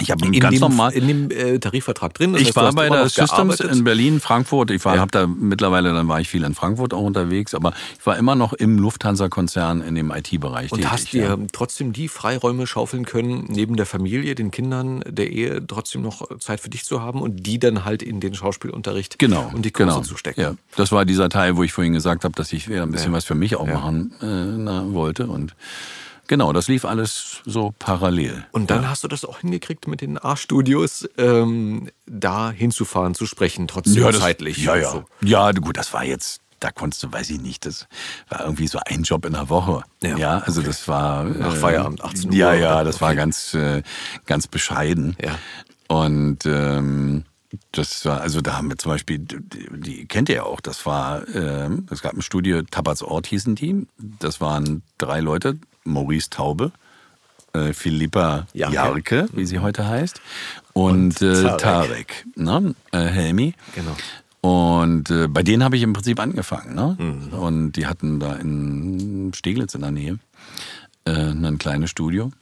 ich habe ganz dem, normal in dem äh, Tarifvertrag drin. Ich heißt, war bei der Systems gearbeitet. in Berlin, Frankfurt. Ich war, ja. habe da mittlerweile, dann war ich viel in Frankfurt auch unterwegs, aber ich war immer noch im Lufthansa-Konzern in dem IT-Bereich. Und tätig, hast dir ja. trotzdem die Freiräume schaufeln können, neben der Familie, den Kindern, der Ehe, trotzdem noch Zeit für dich zu haben und die dann halt in den Schauspielunterricht genau, und die Kurse genau. zu stecken. Ja, das war dieser Teil, wo ich vorhin gesagt habe, dass ich ein bisschen ja. was für mich auch machen äh, na, wollte und Genau, das lief alles so parallel. Und dann ja. hast du das auch hingekriegt, mit den A-Studios ähm, da hinzufahren, zu sprechen, trotzdem ja, das, zeitlich. Ja, ja. So. Ja, gut, das war jetzt da konntest du, weiß ich nicht, das war irgendwie so ein Job in der Woche. Ja, ja also okay. das war. Nach äh, Feierabend, 18 Uhr. Ja, ja, das okay. war ganz, äh, ganz bescheiden. Ja. Und ähm, das war, also da haben wir zum Beispiel, die, kennt ihr ja auch, das war, äh, es gab ein Studio, Tabbats Ort hießen die. Das waren drei Leute, Maurice Taube, äh, Philippa Jarke. Jarke, wie sie heute heißt, und, und äh, Tarek, Tarek ne? äh, Helmi. Genau. Und äh, bei denen habe ich im Prinzip angefangen. Ne? Mhm. Und die hatten da in Steglitz in der Nähe äh, ein kleines Studio.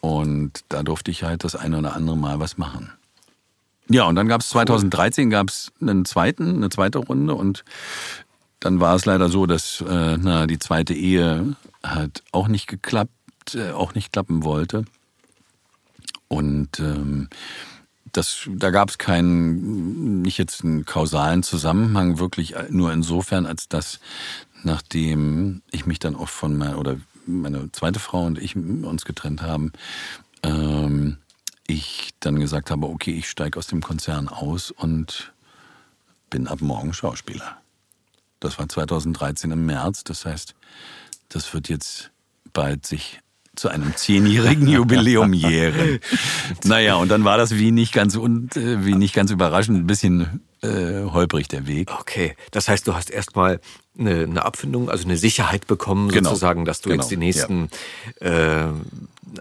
Und da durfte ich halt das eine oder andere Mal was machen. Ja, und dann gab es 2013 gab es einen zweiten, eine zweite Runde und dann war es leider so, dass äh, na, die zweite Ehe hat auch nicht geklappt, äh, auch nicht klappen wollte. Und ähm, das, da gab es keinen, nicht jetzt einen kausalen Zusammenhang, wirklich nur insofern, als dass nachdem ich mich dann auch von meiner, oder meine zweite Frau und ich uns getrennt haben, ähm, ich dann gesagt habe, okay, ich steige aus dem Konzern aus und bin ab morgen Schauspieler. Das war 2013 im März, das heißt, das wird jetzt bald sich zu einem zehnjährigen (laughs) Jubiläum jähren. naja, und dann war das wie nicht ganz, und, äh, wie nicht ganz überraschend ein bisschen äh, holprig der Weg. Okay, das heißt, du hast erstmal eine, eine Abfindung, also eine Sicherheit bekommen, genau. sozusagen, dass du genau. jetzt die nächsten ja. äh,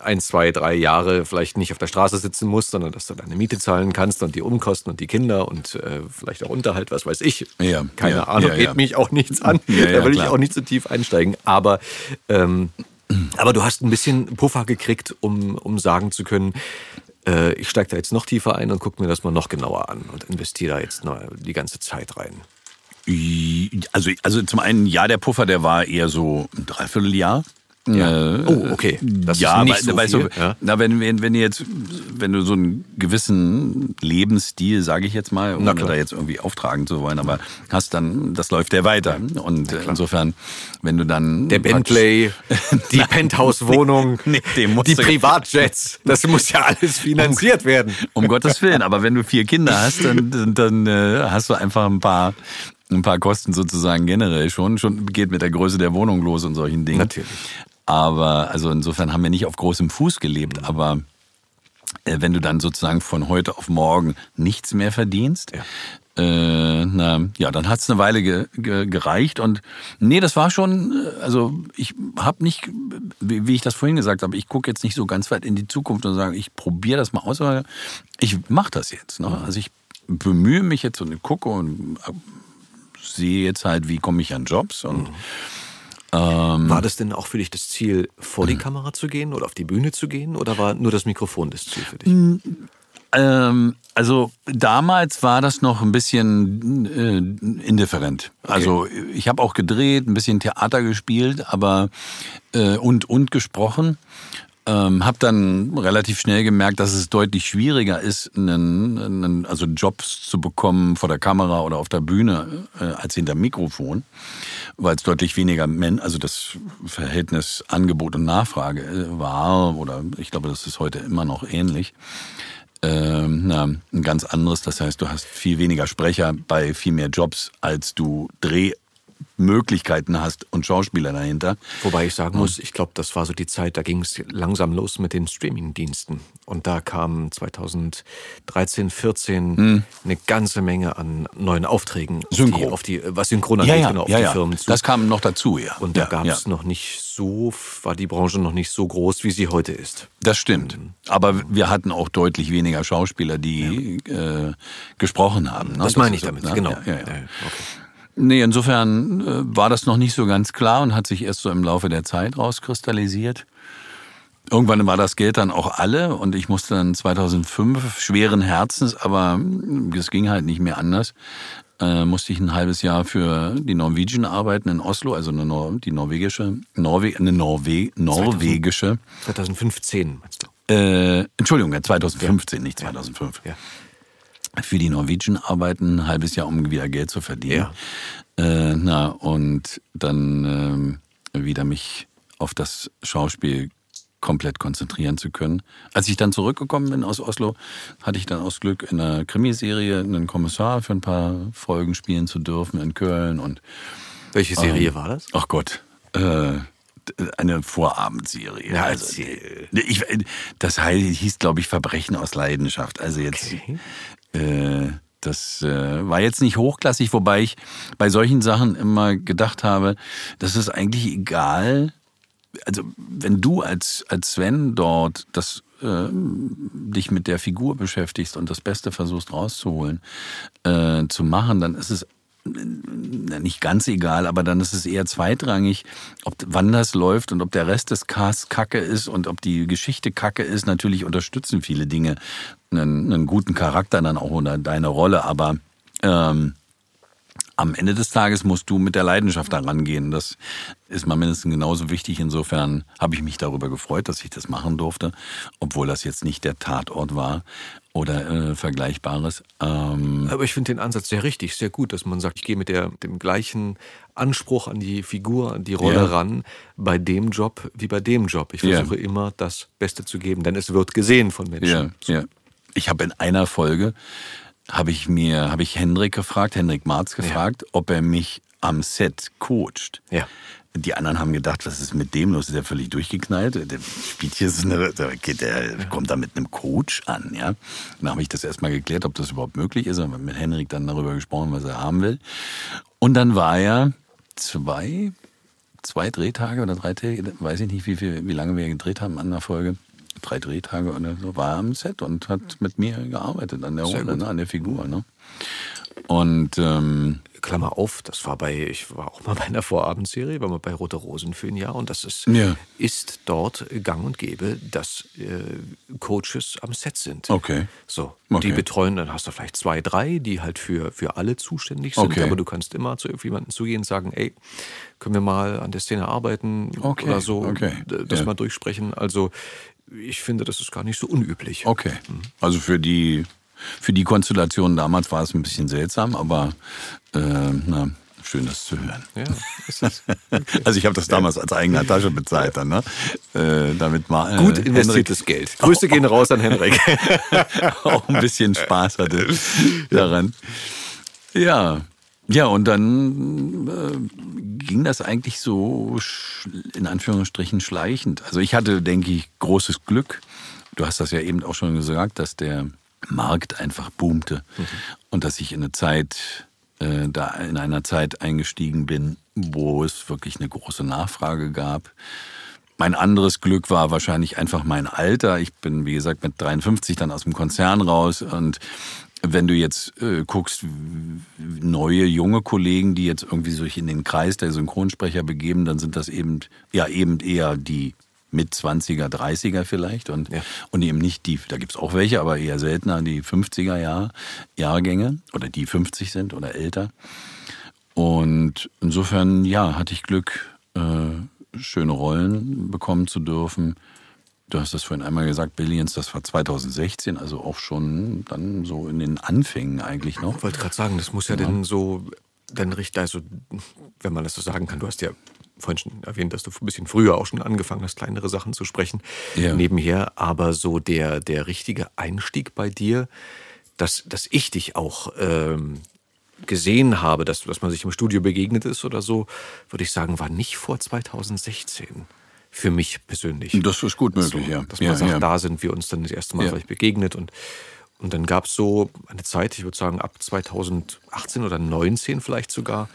ein, zwei, drei Jahre vielleicht nicht auf der Straße sitzen musst, sondern dass du deine Miete zahlen kannst und die Umkosten und die Kinder und äh, vielleicht auch Unterhalt, was weiß ich. Ja, Keine ja, Ahnung, ja, geht mich auch nichts an. da will ich auch nicht zu tief einsteigen. Aber, ähm, aber du hast ein bisschen Puffer gekriegt, um, um sagen zu können, äh, ich steige da jetzt noch tiefer ein und gucke mir das mal noch genauer an und investiere da jetzt noch die ganze Zeit rein. Also, also zum einen, ja, der Puffer, der war eher so ein Dreivierteljahr. Ja. Äh, oh, okay. Das ja, ist nicht so weißt. Du, ja. na, wenn, wenn, wenn, jetzt, wenn du so einen gewissen Lebensstil, sage ich jetzt mal, ohne da jetzt irgendwie auftragen zu wollen, aber hast dann, das läuft ja weiter. Und insofern, wenn du dann. Der Bentley, (laughs) die Penthouse-Wohnung, (laughs) nee, die Privatjets, das muss ja alles finanziert werden. (laughs) Um Gottes Willen, aber wenn du vier Kinder hast, dann, dann, dann äh, hast du einfach ein paar ein paar Kosten sozusagen generell schon. Schon geht mit der Größe der Wohnung los und solchen Dingen. Natürlich. Aber also insofern haben wir nicht auf großem Fuß gelebt, aber äh, wenn du dann sozusagen von heute auf morgen nichts mehr verdienst, ja. Äh, na, ja, dann hat es eine Weile ge, ge, gereicht und nee, das war schon, äh, also ich habe nicht, wie, wie, ich das vorhin gesagt habe, ich gucke jetzt nicht so ganz weit in die Zukunft und sage, ich probiere das mal aus, aber ich mache das jetzt. Ne? Mhm. Also ich bemühe mich jetzt und gucke und äh, sehe jetzt halt, wie komme ich an Jobs und mhm ähm, war das denn auch für dich das Ziel, vor die Kamera zu gehen oder auf die Bühne zu gehen? Oder war nur das Mikrofon das Ziel für dich? Ähm, also damals war das noch ein bisschen äh, indifferent. Okay. Also ich habe auch gedreht, ein bisschen Theater gespielt, aber äh, und und gesprochen. Ähm, habe dann relativ schnell gemerkt, dass es deutlich schwieriger ist, einen, einen, also Jobs zu bekommen vor der Kamera oder auf der Bühne äh, als hinter Mikrofon, weil es deutlich weniger Men also das Verhältnis Angebot und Nachfrage äh, war oder ich glaube, das ist heute immer noch ähnlich. Ähm, na, ein ganz anderes. Das heißt, du hast viel weniger Sprecher bei viel mehr Jobs, als du Dreh Möglichkeiten hast und Schauspieler dahinter. Wobei ich sagen muss, ich glaube, das war so die Zeit, da ging es langsam los mit den Streaming-Diensten. Und da kam 2013, 14 hm. eine ganze Menge an neuen Aufträgen Synchro. auf die, auf die was Synchron angeht, ja, ja, genau, auf ja, die. Firmen zu. Das kam noch dazu, ja. Und da gab es noch nicht so, war die Branche noch nicht so groß, wie sie heute ist. Das stimmt. Aber wir hatten auch deutlich weniger Schauspieler, die äh, gesprochen haben. Ne? Das meine ich damit, ne? genau. Okay. Nee, insofern äh, war das noch nicht so ganz klar und hat sich erst so im Laufe der Zeit rauskristallisiert. Irgendwann war das Geld dann auch alle und ich musste dann 2005 schweren Herzens, aber es ging halt nicht mehr anders, äh, musste ich ein halbes Jahr für die Norwegian arbeiten in Oslo, also eine Nor die norwegische, Norwe eine Norwe norwegische, 2015, meinst du? äh, Entschuldigung, ja, 2015, nicht 2005 Ja. Für die Norwegian arbeiten, ein halbes Jahr, um wieder Geld zu verdienen. Äh, na, und dann ähm, wieder mich auf das Schauspiel komplett konzentrieren zu können. Als ich dann zurückgekommen bin aus Oslo, hatte ich dann aus Glück in einer Krimiserie einen Kommissar für ein paar Folgen spielen zu dürfen in Köln und Welche Serie Ähm, war das? Ach Gott. Äh, eine Vorabendserie. Ja, also, ich, das heißt, hieß, glaube ich, Verbrechen aus Leidenschaft. Also jetzt, äh, das äh, war jetzt nicht hochklassig, wobei ich bei solchen Sachen immer gedacht habe, das ist eigentlich egal. Also wenn du als, als Sven dort das äh, dich mit der Figur beschäftigst und das Beste versuchst rauszuholen, äh, zu machen, dann ist es nicht ganz egal, aber dann ist es eher zweitrangig, ob wann das läuft und ob der Rest des Casts kacke ist und ob die Geschichte kacke ist. Natürlich unterstützen viele Dinge einen, einen guten Charakter dann auch oder deine Rolle, aber ähm, am Ende des Tages musst du mit der Leidenschaft daran gehen. Das ist mal mindestens genauso wichtig. Insofern habe ich mich darüber gefreut, dass ich das machen durfte, obwohl das jetzt nicht der Tatort war oder äh, Vergleichbares. Ähm, Aber ich finde den Ansatz sehr richtig, sehr gut, dass man sagt, ich gehe mit der, dem gleichen Anspruch an die Figur, an die Rolle Ja. ran, bei dem Job wie bei dem Job. Ich Ja. versuche immer das Beste zu geben, denn es wird gesehen von Ja, Menschen. ja. Ich habe in einer Folge habe ich mir habe ich Hendrik gefragt, Hendrik Marz gefragt, ob er mich am Set coacht. Ja. Die anderen haben gedacht, was ist mit dem los? Ist der völlig durchgeknallt? Der spielt hier so eine, der, kommt da mit einem Coach an, ja. Dann habe ich das erstmal geklärt, ob das überhaupt möglich ist. Und mit Henrik dann darüber gesprochen, was er haben will. Und dann war er zwei, zwei Drehtage oder drei Tage, weiß ich nicht, wie, viel, wie lange wir gedreht haben an der Folge. Drei Drehtage oder so, war er am Set und hat mit mir gearbeitet an der Rolle, ne, an der Figur. Ne? Und ähm, Klammer auf, das war bei, ich war auch mal bei einer Vorabendserie, war mal bei Rote Rosen für ein Jahr und das ist, Ja. ist dort gang und gäbe, dass äh, Coaches am Set sind. Okay. So, Okay. die betreuen, dann hast du vielleicht zwei, drei, die halt für, für alle zuständig sind, Okay. aber du kannst immer zu jemandem zugehen und sagen, ey, können wir mal an der Szene arbeiten Okay, oder so, okay, das ja. mal durchsprechen. Also ich finde, das ist gar nicht so unüblich. Okay. Also für die, für die Konstellation damals war es ein bisschen seltsam, aber äh, na, schön das zu hören. Ja, es. (laughs) Also ich habe das damals als eigener Tasche bezahlt dann, ne? Äh, damit mal äh, Gut investiertes Geld. Grüße gehen raus an Henrik. Henrik (laughs) (laughs) auch ein bisschen Spaß hatte daran. Ja. Ja, und dann äh, ging das eigentlich so in Anführungsstrichen schleichend. Also ich hatte, denke ich, großes Glück. Du hast das ja eben auch schon gesagt, dass der Markt einfach boomte und dass ich in eine Zeit, äh, da in einer Zeit eingestiegen bin, wo es wirklich eine große Nachfrage gab. Mein anderes Glück war wahrscheinlich einfach mein Alter. Ich bin, wie gesagt, mit 53 dann aus dem Konzern raus und wenn du jetzt äh, guckst, neue junge Kollegen, die jetzt irgendwie sich in den Kreis der Synchronsprecher begeben, dann sind das eben ja eben eher die mit 20er, 30er vielleicht und, Ja. und eben nicht die, da gibt's auch welche, aber eher seltener, die 50er Jahr, Jahrgänge oder die 50 sind oder älter. Und insofern, ja, hatte ich Glück, äh, schöne Rollen bekommen zu dürfen. Du hast das vorhin einmal gesagt, Billions, das war 2016, also auch schon dann so in den Anfängen eigentlich noch. Ich wollte gerade sagen, das muss ja dann so, dann richtig, also wenn man das so sagen kann, du hast ja vorhin schon erwähnt, dass du ein bisschen früher auch schon angefangen hast, kleinere Sachen zu sprechen Ja. nebenher, aber so der, der richtige Einstieg bei dir, dass, dass ich dich auch ähm, gesehen habe, dass, dass man sich im Studio begegnet ist oder so, würde ich sagen, war nicht vor 2016 für mich persönlich. Das ist gut möglich, so, ja. Dass man ja, sagt, ja. da sind wir uns dann das erste Mal Ja. vielleicht begegnet und und dann gab es so eine Zeit, ich würde sagen ab 2018 oder 19 vielleicht sogar,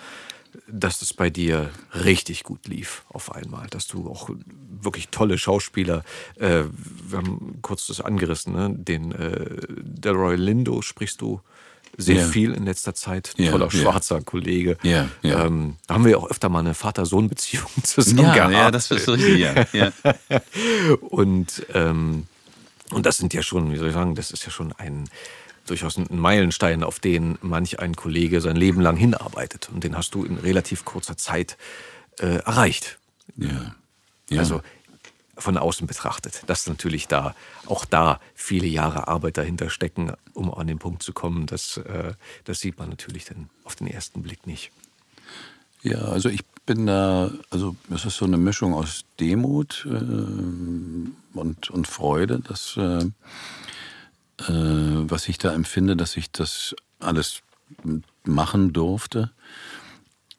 dass es bei dir richtig gut lief auf einmal, dass du auch wirklich tolle Schauspieler, äh, wir haben kurz das angerissen, ne? den äh, Delroy Lindo sprichst du sehr Ja. viel in letzter Zeit, Ja, toller schwarzer Kollege. Ja. Ähm, da haben wir ja auch öfter mal eine Vater-Sohn-Beziehung (laughs) zusammen Ja, gehabt. ja, das ist richtig, ja. ja. (laughs) Und, ähm, und das sind ja schon, wie soll ich sagen, das ist ja schon ein durchaus ein Meilenstein, auf den manch ein Kollege sein Leben lang hinarbeitet. Und den hast du in relativ kurzer Zeit äh, erreicht. ja. ja. Also von außen betrachtet, dass natürlich da auch da viele Jahre Arbeit dahinter stecken, um an den Punkt zu kommen, das, äh, das sieht man natürlich dann auf den ersten Blick nicht. Ja, also ich bin da, also es ist so eine Mischung aus Demut äh, und, und Freude, dass, äh, was ich da empfinde, dass ich das alles machen durfte.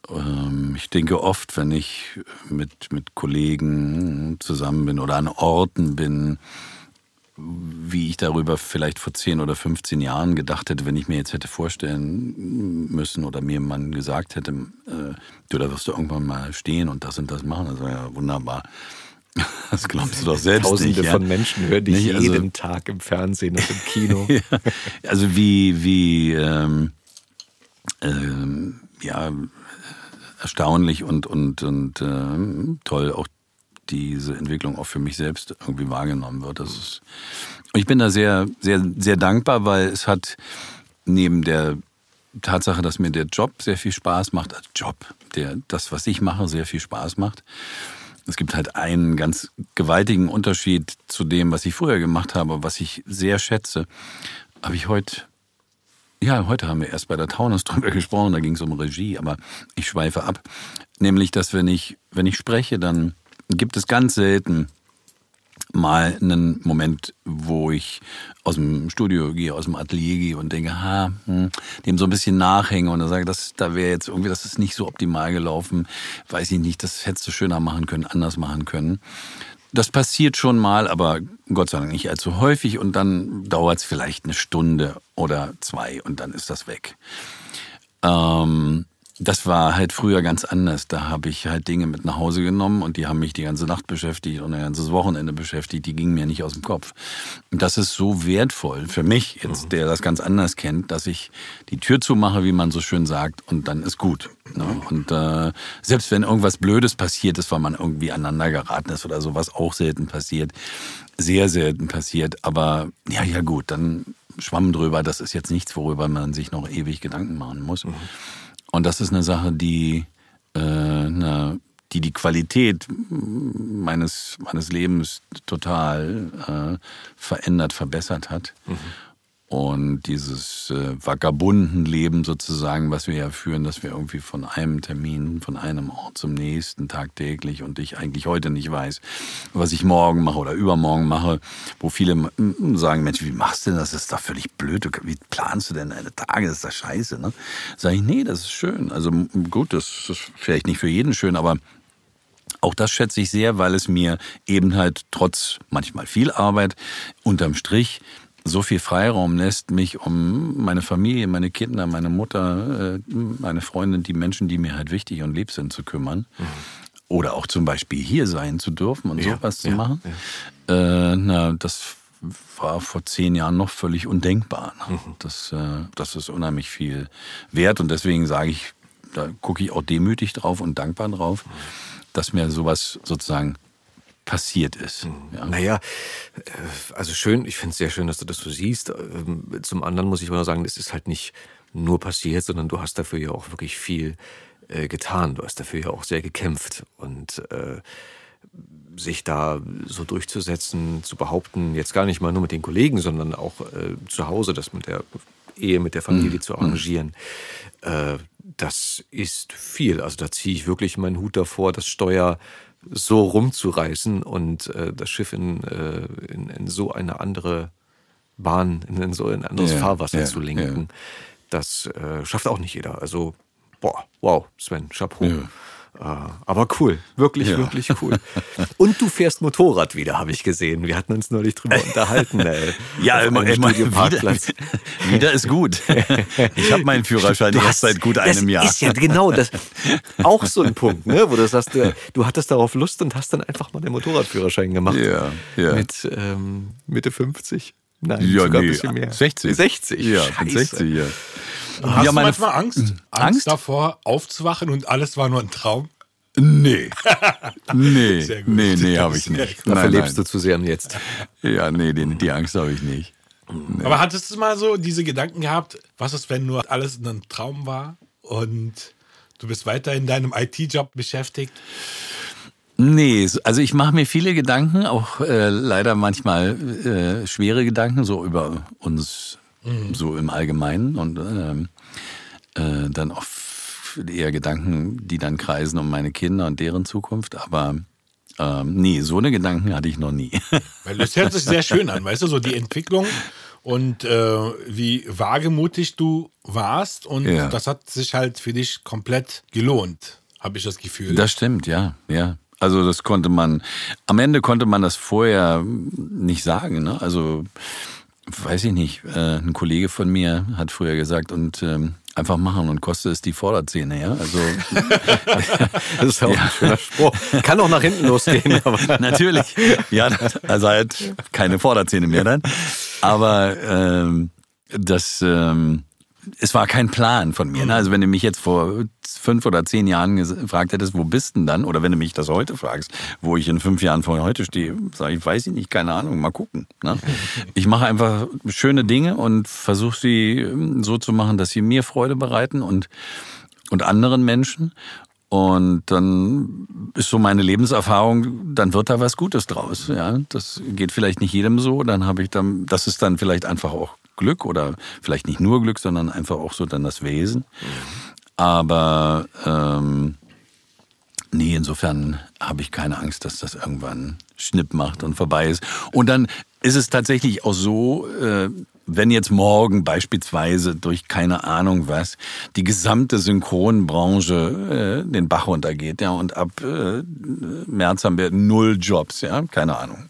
Ähm, ich denke oft, wenn ich mit, mit Kollegen zusammen bin oder an Orten bin, wie ich darüber vielleicht vor 10 oder 15 Jahren gedacht hätte, wenn ich mir jetzt hätte vorstellen müssen oder mir man gesagt hätte, äh, du, da wirst du irgendwann mal stehen und das und das machen. Das wäre ja wunderbar. (laughs) Das glaubst du doch selbst Tausende nicht. ja? von Menschen hören dich Nicht? Also- jeden Tag im Fernsehen und im Kino. (laughs) ja, also wie, wie ähm, ähm, ja, erstaunlich und, und, und ähm, toll auch diese Entwicklung auch für mich selbst irgendwie wahrgenommen wird. Das ist, ich bin da sehr, sehr, sehr dankbar, weil es hat neben der Tatsache, dass mir der Job sehr viel Spaß macht, als Job, der, das, was ich mache, sehr viel Spaß macht. Es gibt halt einen ganz gewaltigen Unterschied zu dem, was ich früher gemacht habe, was ich sehr schätze. Habe ich heute, ja, heute haben wir erst bei der Taunus (laughs) drüber gesprochen, da ging es um Regie, aber ich schweife ab. Nämlich, dass wenn ich, wenn ich spreche, dann gibt es ganz selten mal einen Moment, wo ich aus dem Studio gehe, aus dem Atelier gehe und denke, ha, hm, dem so ein bisschen nachhänge und dann sage, das, da wäre jetzt irgendwie, das ist nicht so optimal gelaufen, weiß ich nicht, das hättest du schöner machen können, anders machen können. Das passiert schon mal, aber Gott sei Dank nicht allzu häufig und dann dauert es vielleicht eine Stunde oder zwei und dann ist das weg. Ähm, das war halt früher ganz anders. Da habe ich halt Dinge mit nach Hause genommen und die haben mich die ganze Nacht beschäftigt und ein ganzes Wochenende beschäftigt. Die gingen mir nicht aus dem Kopf. Und das ist so wertvoll für mich jetzt, der das ganz anders kennt, dass ich die Tür zumache, wie man so schön sagt, und dann ist gut. Ne? Und äh, selbst wenn irgendwas Blödes passiert ist, weil man irgendwie aneinander geraten ist oder sowas auch selten passiert, sehr selten passiert. Aber ja, ja gut, dann schwamm drüber. Das ist jetzt nichts, worüber man sich noch ewig Gedanken machen muss. Und das ist eine Sache, die, äh, eine, die die Qualität meines, meines Lebens total äh, verändert, verbessert hat. Und dieses äh, Vagabundenleben sozusagen, was wir ja führen, dass wir irgendwie von einem Termin, von einem Ort zum nächsten tagtäglich und ich eigentlich heute nicht weiß, was ich morgen mache oder übermorgen mache, wo viele sagen, Mensch, wie machst du denn das? Das ist doch völlig blöd. Wie planst du denn deine Tage? Das ist doch scheiße. Ne? Sag ich, nee, das ist schön. Also gut, das ist vielleicht nicht für jeden schön, aber auch das schätze ich sehr, weil es mir eben halt trotz manchmal viel Arbeit unterm Strich so viel Freiraum lässt, mich um meine Familie, meine Kinder, meine Mutter, äh, meine Freundin, die Menschen, die mir halt wichtig und lieb sind, zu kümmern. Oder auch zum Beispiel hier sein zu dürfen und Ja, sowas zu ja, machen. Äh, na, das war vor zehn Jahren noch völlig undenkbar. Ne? Mhm. Das, äh, das ist unheimlich viel wert und deswegen sage ich, da gucke ich auch demütig drauf und dankbar drauf, dass mir sowas sozusagen passiert ist. Ja. Naja, äh, also schön, ich finde es sehr schön, dass du das so siehst. Ähm, Zum anderen muss ich mal sagen, es ist halt nicht nur passiert, sondern du hast dafür ja auch wirklich viel äh, getan. Du hast dafür ja auch sehr gekämpft und äh, sich da so durchzusetzen, zu behaupten, jetzt gar nicht mal nur mit den Kollegen, sondern auch äh, zu Hause, das mit der Ehe, mit der Familie zu arrangieren. Äh, das ist viel. Also da ziehe ich wirklich meinen Hut davor, das Steuer so rumzureißen und äh, das Schiff in, äh, in, in so eine andere Bahn, in, in so ein anderes Ja, Fahrwasser ja, zu lenken. Das äh, schafft auch nicht jeder. Also, boah, wow, Sven, Chapeau. Ja. Äh, aber cool, wirklich, ja. wirklich cool. (laughs) Und du fährst Motorrad wieder, habe ich gesehen. Wir hatten uns neulich drüber (laughs) unterhalten. Ey, ja, immer, immer wieder, (laughs) wieder ist gut. Ich habe meinen Führerschein du erst seit gut einem Jahr. Das ist ja genau das. Auch so ein Punkt, ne, wo du sagst, du, du hattest darauf Lust und hast dann einfach mal den Motorradführerschein gemacht. Ja, ja. Mit ähm, Mitte 50. Nein, ja, sogar nee, ein bisschen mehr. 60. 60. Ja, 60, ja. Hast ja, du manchmal Angst? Angst? Angst davor, aufzuwachen und alles war nur ein Traum? Nee. (laughs) Nee, nee, nee, habe ich nicht. Dafür nein, lebst nein. du zu sehr im Jetzt. Ja, nee, die, die Angst habe ich nicht. Nee. Aber hattest du mal so diese Gedanken gehabt, was ist, wenn nur alles ein Traum war und du bist weiter in deinem IT-Job beschäftigt? Nee, also ich mache mir viele Gedanken, auch äh, leider manchmal äh, schwere Gedanken, so über uns mhm. so im Allgemeinen und ähm, äh, dann auch eher Gedanken, die dann kreisen um meine Kinder und deren Zukunft, aber ähm, nee, so eine Gedanken hatte ich noch nie. (laughs) Weil das hört sich sehr schön an, weißt du, so die Entwicklung und äh, wie wagemutig du warst und ja. das hat sich halt für dich komplett gelohnt, habe ich das Gefühl. Das stimmt, ja, ja. Also das konnte man, am Ende konnte man das vorher nicht sagen. Ne? Also weiß ich nicht, äh, ein Kollege von mir hat früher gesagt und ähm, einfach machen und kostet es die Vorderzähne, ja. Also (laughs) das ist auch ja. ein schöner Spruch. Kann auch nach hinten losgehen. (laughs) Aber. Natürlich. Ja, also halt keine Vorderzähne mehr dann. Aber ähm, das ähm, es war kein Plan von mir. Ne? Also wenn du mich jetzt vor fünf oder zehn Jahren gefragt hättest, wo bist denn dann? Oder wenn du mich das heute fragst, wo ich in fünf Jahren vor heute stehe, sage ich, weiß ich nicht, keine Ahnung, mal gucken. Ne? (laughs) Ich mache einfach schöne Dinge und versuche sie ähm, so zu machen, dass sie mir Freude bereiten und, und anderen Menschen. Und dann ist so meine Lebenserfahrung, dann wird da was Gutes draus. Ja, das geht vielleicht nicht jedem so. Dann habe ich dann, das ist dann vielleicht einfach auch Glück oder vielleicht nicht nur Glück, sondern einfach auch so dann das Wesen. Aber ähm, nee, insofern habe ich keine Angst, dass das irgendwann Schnipp macht und vorbei ist. Und dann ist es tatsächlich auch so, äh, wenn jetzt morgen beispielsweise durch keine Ahnung was die gesamte Synchronbranche äh, den Bach runtergeht, ja, und ab äh, März haben wir null Jobs, ja, keine Ahnung.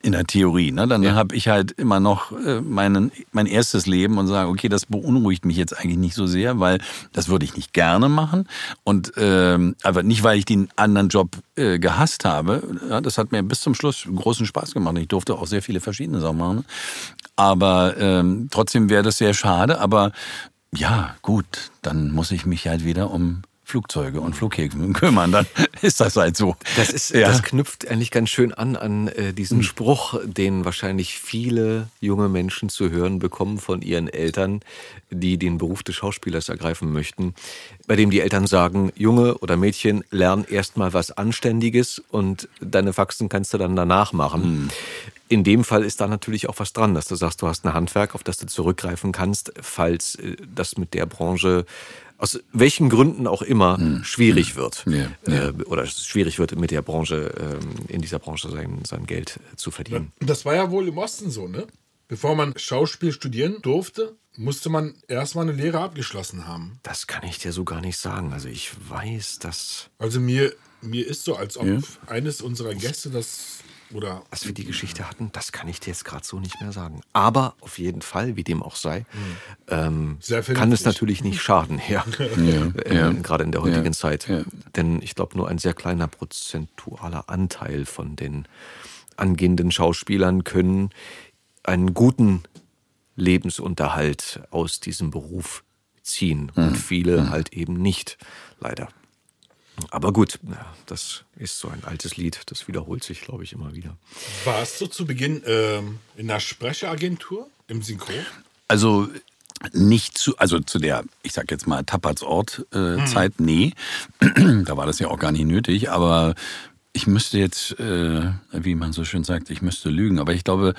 In der Theorie, ne? Dann ja. habe ich halt immer noch äh, meinen, mein erstes Leben und sage, okay, das beunruhigt mich jetzt eigentlich nicht so sehr, weil das würde ich nicht gerne machen. Und ähm, aber nicht, weil ich den anderen Job äh, gehasst habe. Ja, das hat mir bis zum Schluss großen Spaß gemacht. Ich durfte auch sehr viele verschiedene Sachen machen. Aber ähm, trotzdem wäre das sehr schade. Aber ja, gut, dann muss ich mich halt wieder um Flugzeuge und Flughäfen (laughs) kümmern, dann ist das halt so. Das, ist, ja. das knüpft eigentlich ganz schön an an äh, diesen hm. Spruch, den wahrscheinlich viele junge Menschen zu hören bekommen von ihren Eltern, die den Beruf des Schauspielers ergreifen möchten, bei dem die Eltern sagen, Junge oder Mädchen, lern erstmal was Anständiges und deine Faxen kannst du dann danach machen. Hm. In dem Fall ist da natürlich auch was dran, dass du sagst, du hast ein Handwerk, auf das du zurückgreifen kannst, falls äh, das mit der Branche aus welchen Gründen auch immer hm. schwierig wird ja, ja. Äh, oder schwierig wird mit der Branche ähm, in dieser Branche sein, sein Geld zu verdienen. Das war ja wohl im Osten so, ne? Bevor man Schauspiel studieren durfte, musste man erstmal eine Lehre abgeschlossen haben. Das kann ich dir so gar nicht sagen. Also ich weiß, dass. Also mir, mir ist so, als ob ja. eines unserer Gäste das oder was wir die Geschichte hatten, das kann ich dir jetzt gerade so nicht mehr sagen. Aber auf jeden Fall, wie dem auch sei, mhm. ähm, kann es natürlich nicht schaden, ja. (laughs) ja, (laughs) äh, ja. Gerade in der heutigen ja, Zeit. Denn ich glaube, nur ein sehr kleiner prozentualer Anteil von den angehenden Schauspielern können einen guten Lebensunterhalt aus diesem Beruf ziehen. Mhm. Und viele mhm. halt eben nicht, leider. Aber gut, das ist so ein altes Lied, das wiederholt sich, glaube ich, immer wieder. Warst du zu Beginn ähm, in der Sprecheragentur im Synchro? Also nicht zu, also zu der, ich sag jetzt mal, Tappertsort-Zeit, äh, hm. nee. (clears throat) da war das ja auch gar nicht nötig, aber ich müsste jetzt, äh, wie man so schön sagt, ich müsste lügen, aber ich glaube,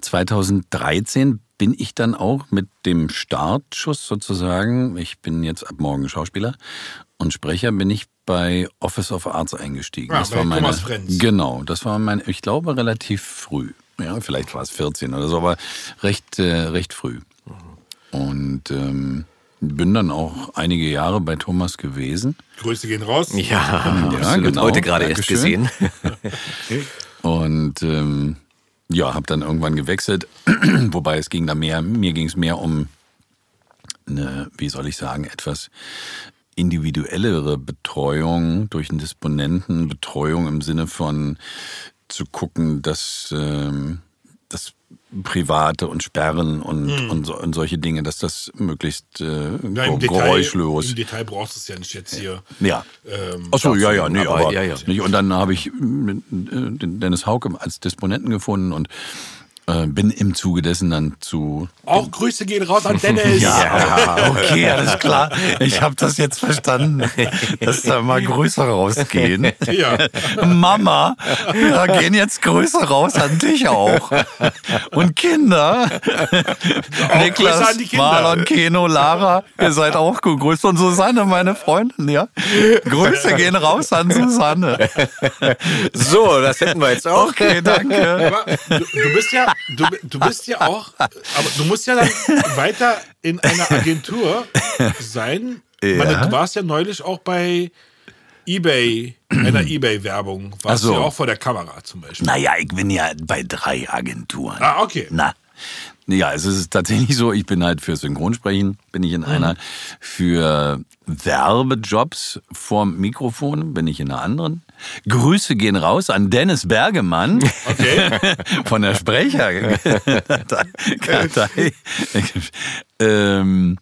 2013 bin ich dann auch mit dem Startschuss sozusagen, ich bin jetzt ab morgen Schauspieler und Sprecher, bin ich bei Office of Arts eingestiegen. Ja, das war meine, genau, das war mein, ich glaube, relativ früh. Ja, vielleicht war es 14 oder so, aber recht, äh, recht früh. Und ähm, bin dann auch einige Jahre bei Thomas gewesen. Grüße gehen raus. Ja, Ja, genau. Heute gerade erst gesehen. (laughs) Und ähm, ja, habe dann irgendwann gewechselt. (clears throat) Wobei es ging da mehr, mir ging es mehr um eine, wie soll ich sagen, etwas individuellere Betreuung durch einen Disponenten, Betreuung im Sinne von zu gucken, dass ähm, das Private und Sperren und, und, so, und solche Dinge, dass das möglichst äh, Ja, im, Detail, geräuschlos. Im Detail brauchst du es ja nicht jetzt hier. Ja. Ähm, Ach so, ja, ja, nee, aber- aber, ja, ja. Nicht. Und dann habe ich äh, den Dennis Hauke als Disponenten gefunden und äh, bin im Zuge dessen dann zu. Auch Grüße gehen raus an Dennis. (laughs) Ja, okay, alles klar. Ich habe das jetzt verstanden, dass da mal Grüße rausgehen. Ja. Mama, da gehen jetzt Grüße raus an dich auch. Und Kinder. Grüße Niklas, an die Kinder. Marlon, Keno, Lara, ihr seid auch gegrüßt. Und Susanne, meine Freundin, ja. Grüße gehen raus an Susanne. So, das hätten wir jetzt auch. Okay, danke. Du, du bist ja, du, du bist ja auch, aber du musst ja dann weiter in einer Agentur sein. Ich meine, Ja. du warst ja neulich auch bei eBay, einer (clears throat) eBay-Werbung. Warst so. du ja auch vor der Kamera zum Beispiel. Naja, ich bin ja bei drei Agenturen. Ah, okay. Na. Ja, es ist tatsächlich so, ich bin halt für Synchronsprechen, bin ich in einer, für Werbejobs vorm Mikrofon bin ich in einer anderen. Grüße gehen raus an Dennis Bergemann Okay. (laughs) von der Sprecherkartei. ähm,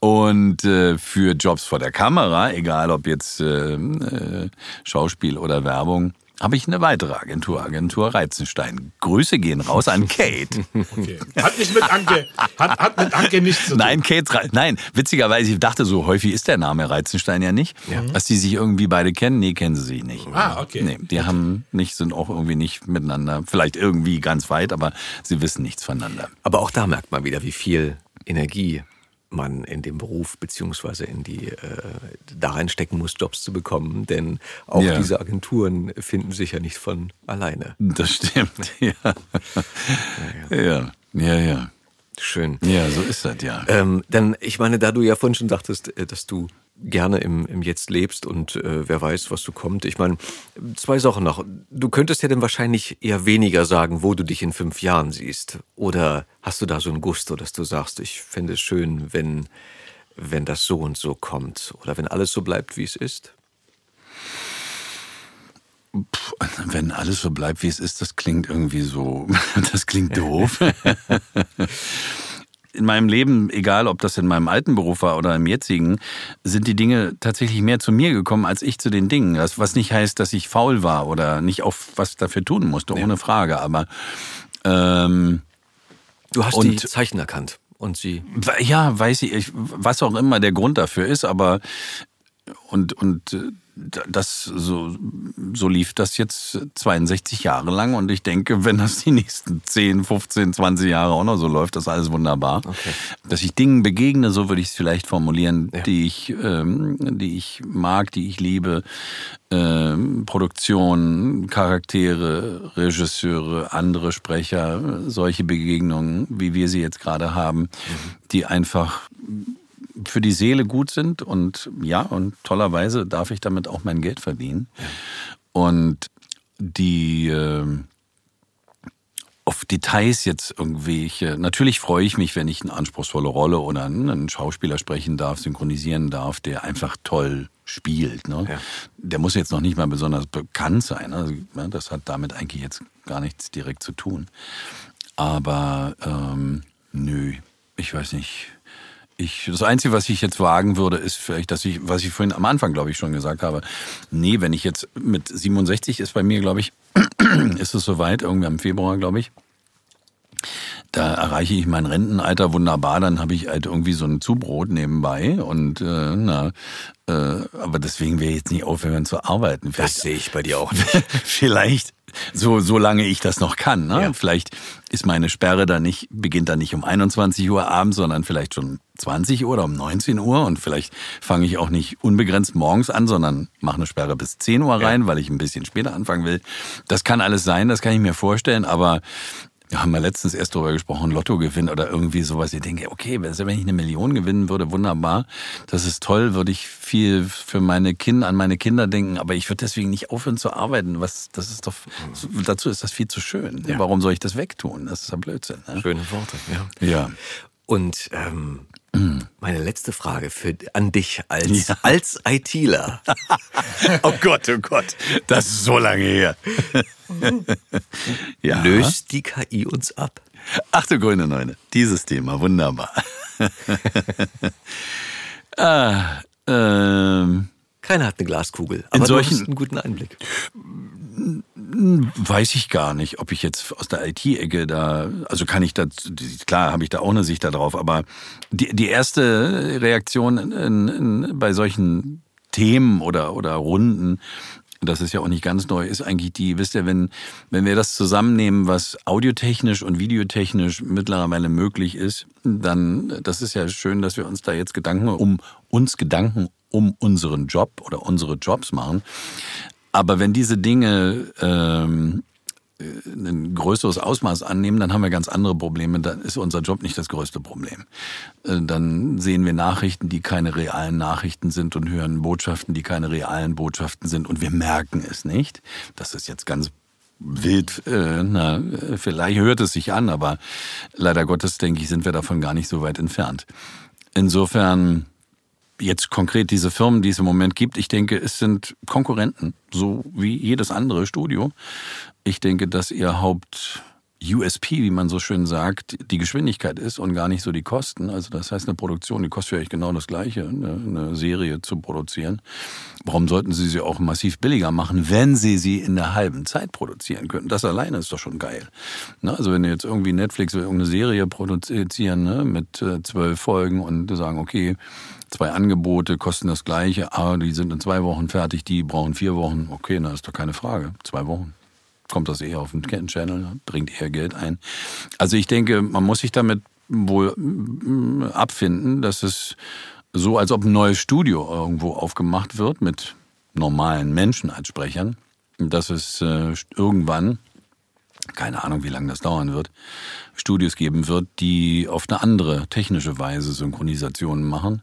und äh, für Jobs vor der Kamera, egal ob jetzt äh, äh, Schauspiel oder Werbung, habe ich eine weitere Agentur, Agentur Reizenstein. Grüße gehen raus an Kate. (laughs) okay. Hat nicht mit Anke, hat, hat mit Anke nichts zu tun. Nein, Kate, nein, witzigerweise, ich dachte so, häufig ist der Name Reizenstein ja nicht. Dass die sich irgendwie beide kennen, nee, kennen sie sich nicht. Ah, okay. Nee, die haben nicht, sind auch irgendwie nicht miteinander, vielleicht irgendwie ganz weit, aber sie wissen nichts voneinander. Aber auch da merkt man wieder, wie viel Energie man in dem Beruf beziehungsweise in die äh, da reinstecken muss, Jobs zu bekommen. Denn auch Ja. diese Agenturen finden sich ja nicht von alleine. Das stimmt, (laughs) ja. Ja, ja, ja. Schön. Ja, so ist das, ja. Ähm, denn ich meine, da du ja vorhin schon dachtest, äh, dass du gerne im, im Jetzt lebst und äh, wer weiß, was du kommt. Ich meine, zwei Sachen noch. Du könntest ja dann wahrscheinlich eher weniger sagen, wo du dich in fünf Jahren siehst. Oder hast du da so ein Gusto, dass du sagst, ich fände es schön, wenn, wenn das so und so kommt. Oder wenn alles so bleibt, wie es ist. Wenn alles so bleibt, wie es ist, das klingt irgendwie so, (laughs) das klingt doof. (laughs) (laughs) In meinem Leben, egal ob das in meinem alten Beruf war oder im jetzigen, sind die Dinge tatsächlich mehr zu mir gekommen als ich zu den Dingen. Das, was nicht heißt, dass ich faul war oder nicht auf was dafür tun musste, ohne Frage. Aber ähm, Du hast die Zeichen erkannt. Und sie. ja, weiß ich, ich, was auch immer der Grund dafür ist, aber und und äh, das so so lief das jetzt 62 Jahre lang und ich denke, wenn das die nächsten 10, 15, 20 Jahre auch noch so läuft, das ist alles wunderbar. Okay. Dass ich Dingen begegne, so würde ich es vielleicht formulieren, Ja. die ich ähm, die ich mag, die ich liebe, ähm, Produktion, Charaktere, Regisseure, andere Sprecher, solche Begegnungen, wie wir sie jetzt gerade haben, die einfach für die Seele gut sind und ja, und tollerweise darf ich damit auch mein Geld verdienen. Und die ähm, auf Details jetzt irgendwelche. Natürlich freue ich mich, wenn ich eine anspruchsvolle Rolle oder einen Schauspieler sprechen darf, synchronisieren darf, der einfach toll spielt. Ne? Ja. Der muss jetzt noch nicht mal besonders bekannt sein. Also, ja, das hat damit eigentlich jetzt gar nichts direkt zu tun. Aber ähm, nö, ich weiß nicht. Ich, das Einzige, was ich jetzt wagen würde, ist vielleicht, dass ich, was ich vorhin am Anfang, glaube ich, schon gesagt habe, nee, wenn ich jetzt mit 67 ist bei mir, glaube ich, (clears throat) ist es soweit, irgendwie im Februar, glaube ich. Da erreiche ich mein Rentenalter wunderbar, dann habe ich halt irgendwie so ein Zubrot nebenbei und äh, na, äh, aber deswegen wäre ich jetzt nicht aufhören zu arbeiten. Das Vielleicht sehe ich bei dir auch nicht. (laughs) vielleicht so solange ich das noch kann. Ne? Ja. Vielleicht ist meine Sperre dann nicht beginnt dann nicht um 21 Uhr abends, sondern vielleicht schon 20 Uhr oder um 19 Uhr und vielleicht fange ich auch nicht unbegrenzt morgens an, sondern mache eine Sperre bis 10 Uhr rein, weil ich ein bisschen später anfangen will. Das kann alles sein, das kann ich mir vorstellen, aber Ja, haben wir letztens erst darüber gesprochen, Lottogewinn oder irgendwie sowas. Ich denke, okay, wenn ich eine Million gewinnen würde, wunderbar. Das ist toll, würde ich viel für meine Kinder, an meine Kinder denken, aber ich würde deswegen nicht aufhören zu arbeiten. Was, das ist doch, dazu ist das viel zu schön. Ja. Warum soll ich das wegtun? Das ist ja Blödsinn. Ne? Schöne Worte, ja. Ja. Und ähm, meine letzte Frage für, an dich als, ja. als ITler. (laughs) oh Gott, oh Gott, das ist so lange her. (laughs) ja. Löst die KI uns ab? Ach du grüne Neune, dieses Thema, wunderbar. (laughs) ah, ähm, Keiner hat eine Glaskugel, aber in solchen, du hast einen guten Einblick. Weiß ich gar nicht, ob ich jetzt aus der IT-Ecke da, also kann ich da, klar habe ich da auch eine Sicht darauf, aber die, die erste Reaktion in, in, bei solchen Themen oder, oder Runden, das ist ja auch nicht ganz neu, ist eigentlich die, wisst ihr, wenn, wenn wir das zusammennehmen, was audiotechnisch und videotechnisch mittlerweile möglich ist, dann, das ist ja schön, dass wir uns da jetzt Gedanken um uns Gedanken um unseren Job oder unsere Jobs machen. Aber wenn diese Dinge ähm, ein größeres Ausmaß annehmen, dann haben wir ganz andere Probleme. Dann ist unser Job nicht das größte Problem. Äh, dann sehen wir Nachrichten, die keine realen Nachrichten sind und hören Botschaften, die keine realen Botschaften sind und wir merken es nicht. Das ist jetzt ganz wild, äh, na, vielleicht hört es sich an, aber leider Gottes, denke ich, sind wir davon gar nicht so weit entfernt. Insofern jetzt konkret diese Firmen, die es im Moment gibt, ich denke, es sind Konkurrenten, so wie jedes andere Studio. Ich denke, dass ihr Haupt USP, wie man so schön sagt, die Geschwindigkeit ist und gar nicht so die Kosten. Also das heißt, eine Produktion, die kostet vielleicht genau das Gleiche, eine, Serie zu produzieren. Warum sollten Sie sie auch massiv billiger machen, wenn Sie sie in der halben Zeit produzieren könnten? Das alleine ist doch schon geil. Ne? Also wenn jetzt irgendwie Netflix will irgendeine Serie produzieren ne, mit äh, zwölf Folgen und sagen, okay, zwei Angebote kosten das Gleiche, aber die sind in zwei Wochen fertig, die brauchen vier Wochen. Okay, na ist doch keine Frage. Zwei Wochen kommt das eher auf den Channel, bringt eher Geld ein. Also ich denke, man muss sich damit wohl mm, abfinden, dass es so, als ob ein neues Studio irgendwo aufgemacht wird mit normalen Menschen als Sprechern, dass es äh, irgendwann, keine Ahnung, wie lange das dauern wird, Studios geben wird, die auf eine andere technische Weise Synchronisationen machen.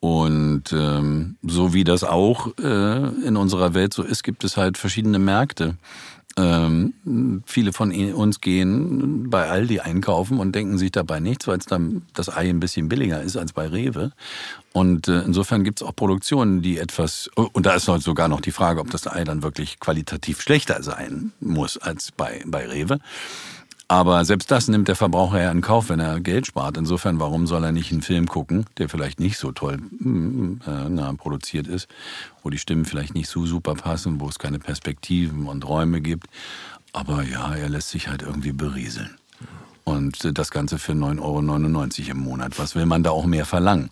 Und ähm, so wie das auch äh, in unserer Welt so ist, gibt es halt verschiedene Märkte. Ähm, viele von uns gehen bei Aldi einkaufen und denken sich dabei nichts, weil es dann das Ei ein bisschen billiger ist als bei Rewe. Und äh, insofern gibt es auch Produktionen, die etwas, und da ist sogar noch die Frage, ob das Ei dann wirklich qualitativ schlechter sein muss als bei, bei Rewe. Aber selbst das nimmt der Verbraucher ja in Kauf, wenn er Geld spart. Insofern, warum soll er nicht einen Film gucken, der vielleicht nicht so toll äh, produziert ist, wo die Stimmen vielleicht nicht so super passen, wo es keine Perspektiven und Räume gibt. Aber ja, er lässt sich halt irgendwie berieseln. Und das Ganze für 9,99 Euro im Monat. Was will man da auch mehr verlangen?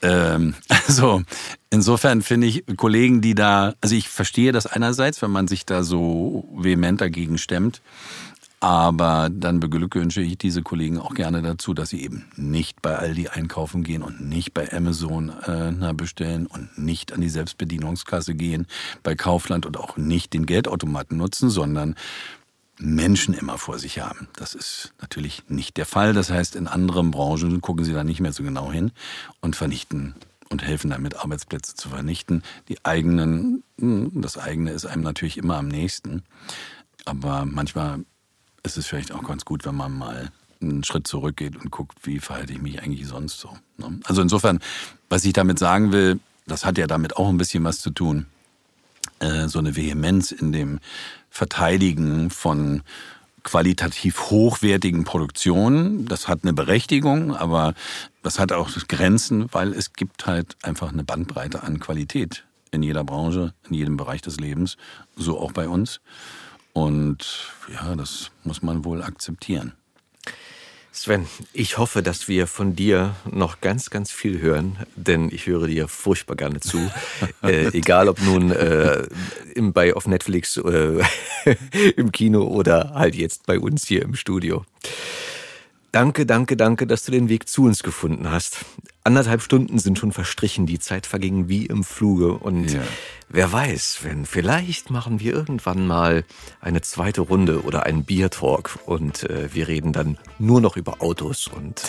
Ähm, (laughs) also insofern finde ich Kollegen, die da, also ich verstehe das einerseits, wenn man sich da so vehement dagegen stemmt. Aber dann beglückwünsche ich diese Kollegen auch gerne dazu, dass sie eben nicht bei Aldi einkaufen gehen und nicht bei Amazon äh, bestellen und nicht an die Selbstbedienungskasse gehen bei Kaufland und auch nicht den Geldautomaten nutzen, sondern Menschen immer vor sich haben. Das ist natürlich nicht der Fall. Das heißt, in anderen Branchen gucken sie da nicht mehr so genau hin und vernichten und helfen damit, Arbeitsplätze zu vernichten. Die eigenen, hm, das eigene ist einem natürlich immer am nächsten. Aber manchmal ist es vielleicht auch ganz gut, wenn man mal einen Schritt zurückgeht und guckt, wie verhalte ich mich eigentlich sonst so. Ne? Also insofern, was ich damit sagen will, das hat ja damit auch ein bisschen was zu tun. Äh, so eine Vehemenz in dem Verteidigen von qualitativ hochwertigen Produktionen. Das hat eine Berechtigung, aber das hat auch Grenzen, weil es gibt halt einfach eine Bandbreite an Qualität in jeder Branche, in jedem Bereich des Lebens, so auch bei uns. Und ja, das muss man wohl akzeptieren. Sven, ich hoffe, dass wir von dir noch ganz, ganz viel hören, denn ich höre dir furchtbar gerne zu. (laughs) äh, egal ob nun äh, im, bei auf Netflix, äh, (laughs) im Kino oder halt jetzt bei uns hier im Studio. Danke, danke, danke, dass du den Weg zu uns gefunden hast. anderthalb Stunden sind schon verstrichen. Die Zeit verging wie im Fluge. Und Ja. Wer weiß, wenn vielleicht machen wir irgendwann mal eine zweite Runde oder einen Biertalk und äh, wir reden dann nur noch über Autos und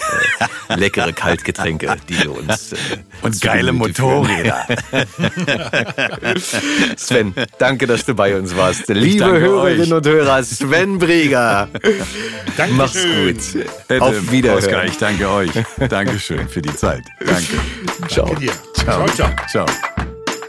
äh, leckere Kaltgetränke, die wir uns äh, Und geile. Motorräder. (laughs) Sven, danke, dass du bei uns warst. Liebe danke Hörerinnen euch. und Hörer, Sven Brieger. Mach's gut. Bitte, Auf Wiederhören. Oskar, ich danke euch. Dankeschön für die Zeit. Danke. Ciao. Dir. Ciao, ciao. Ciao.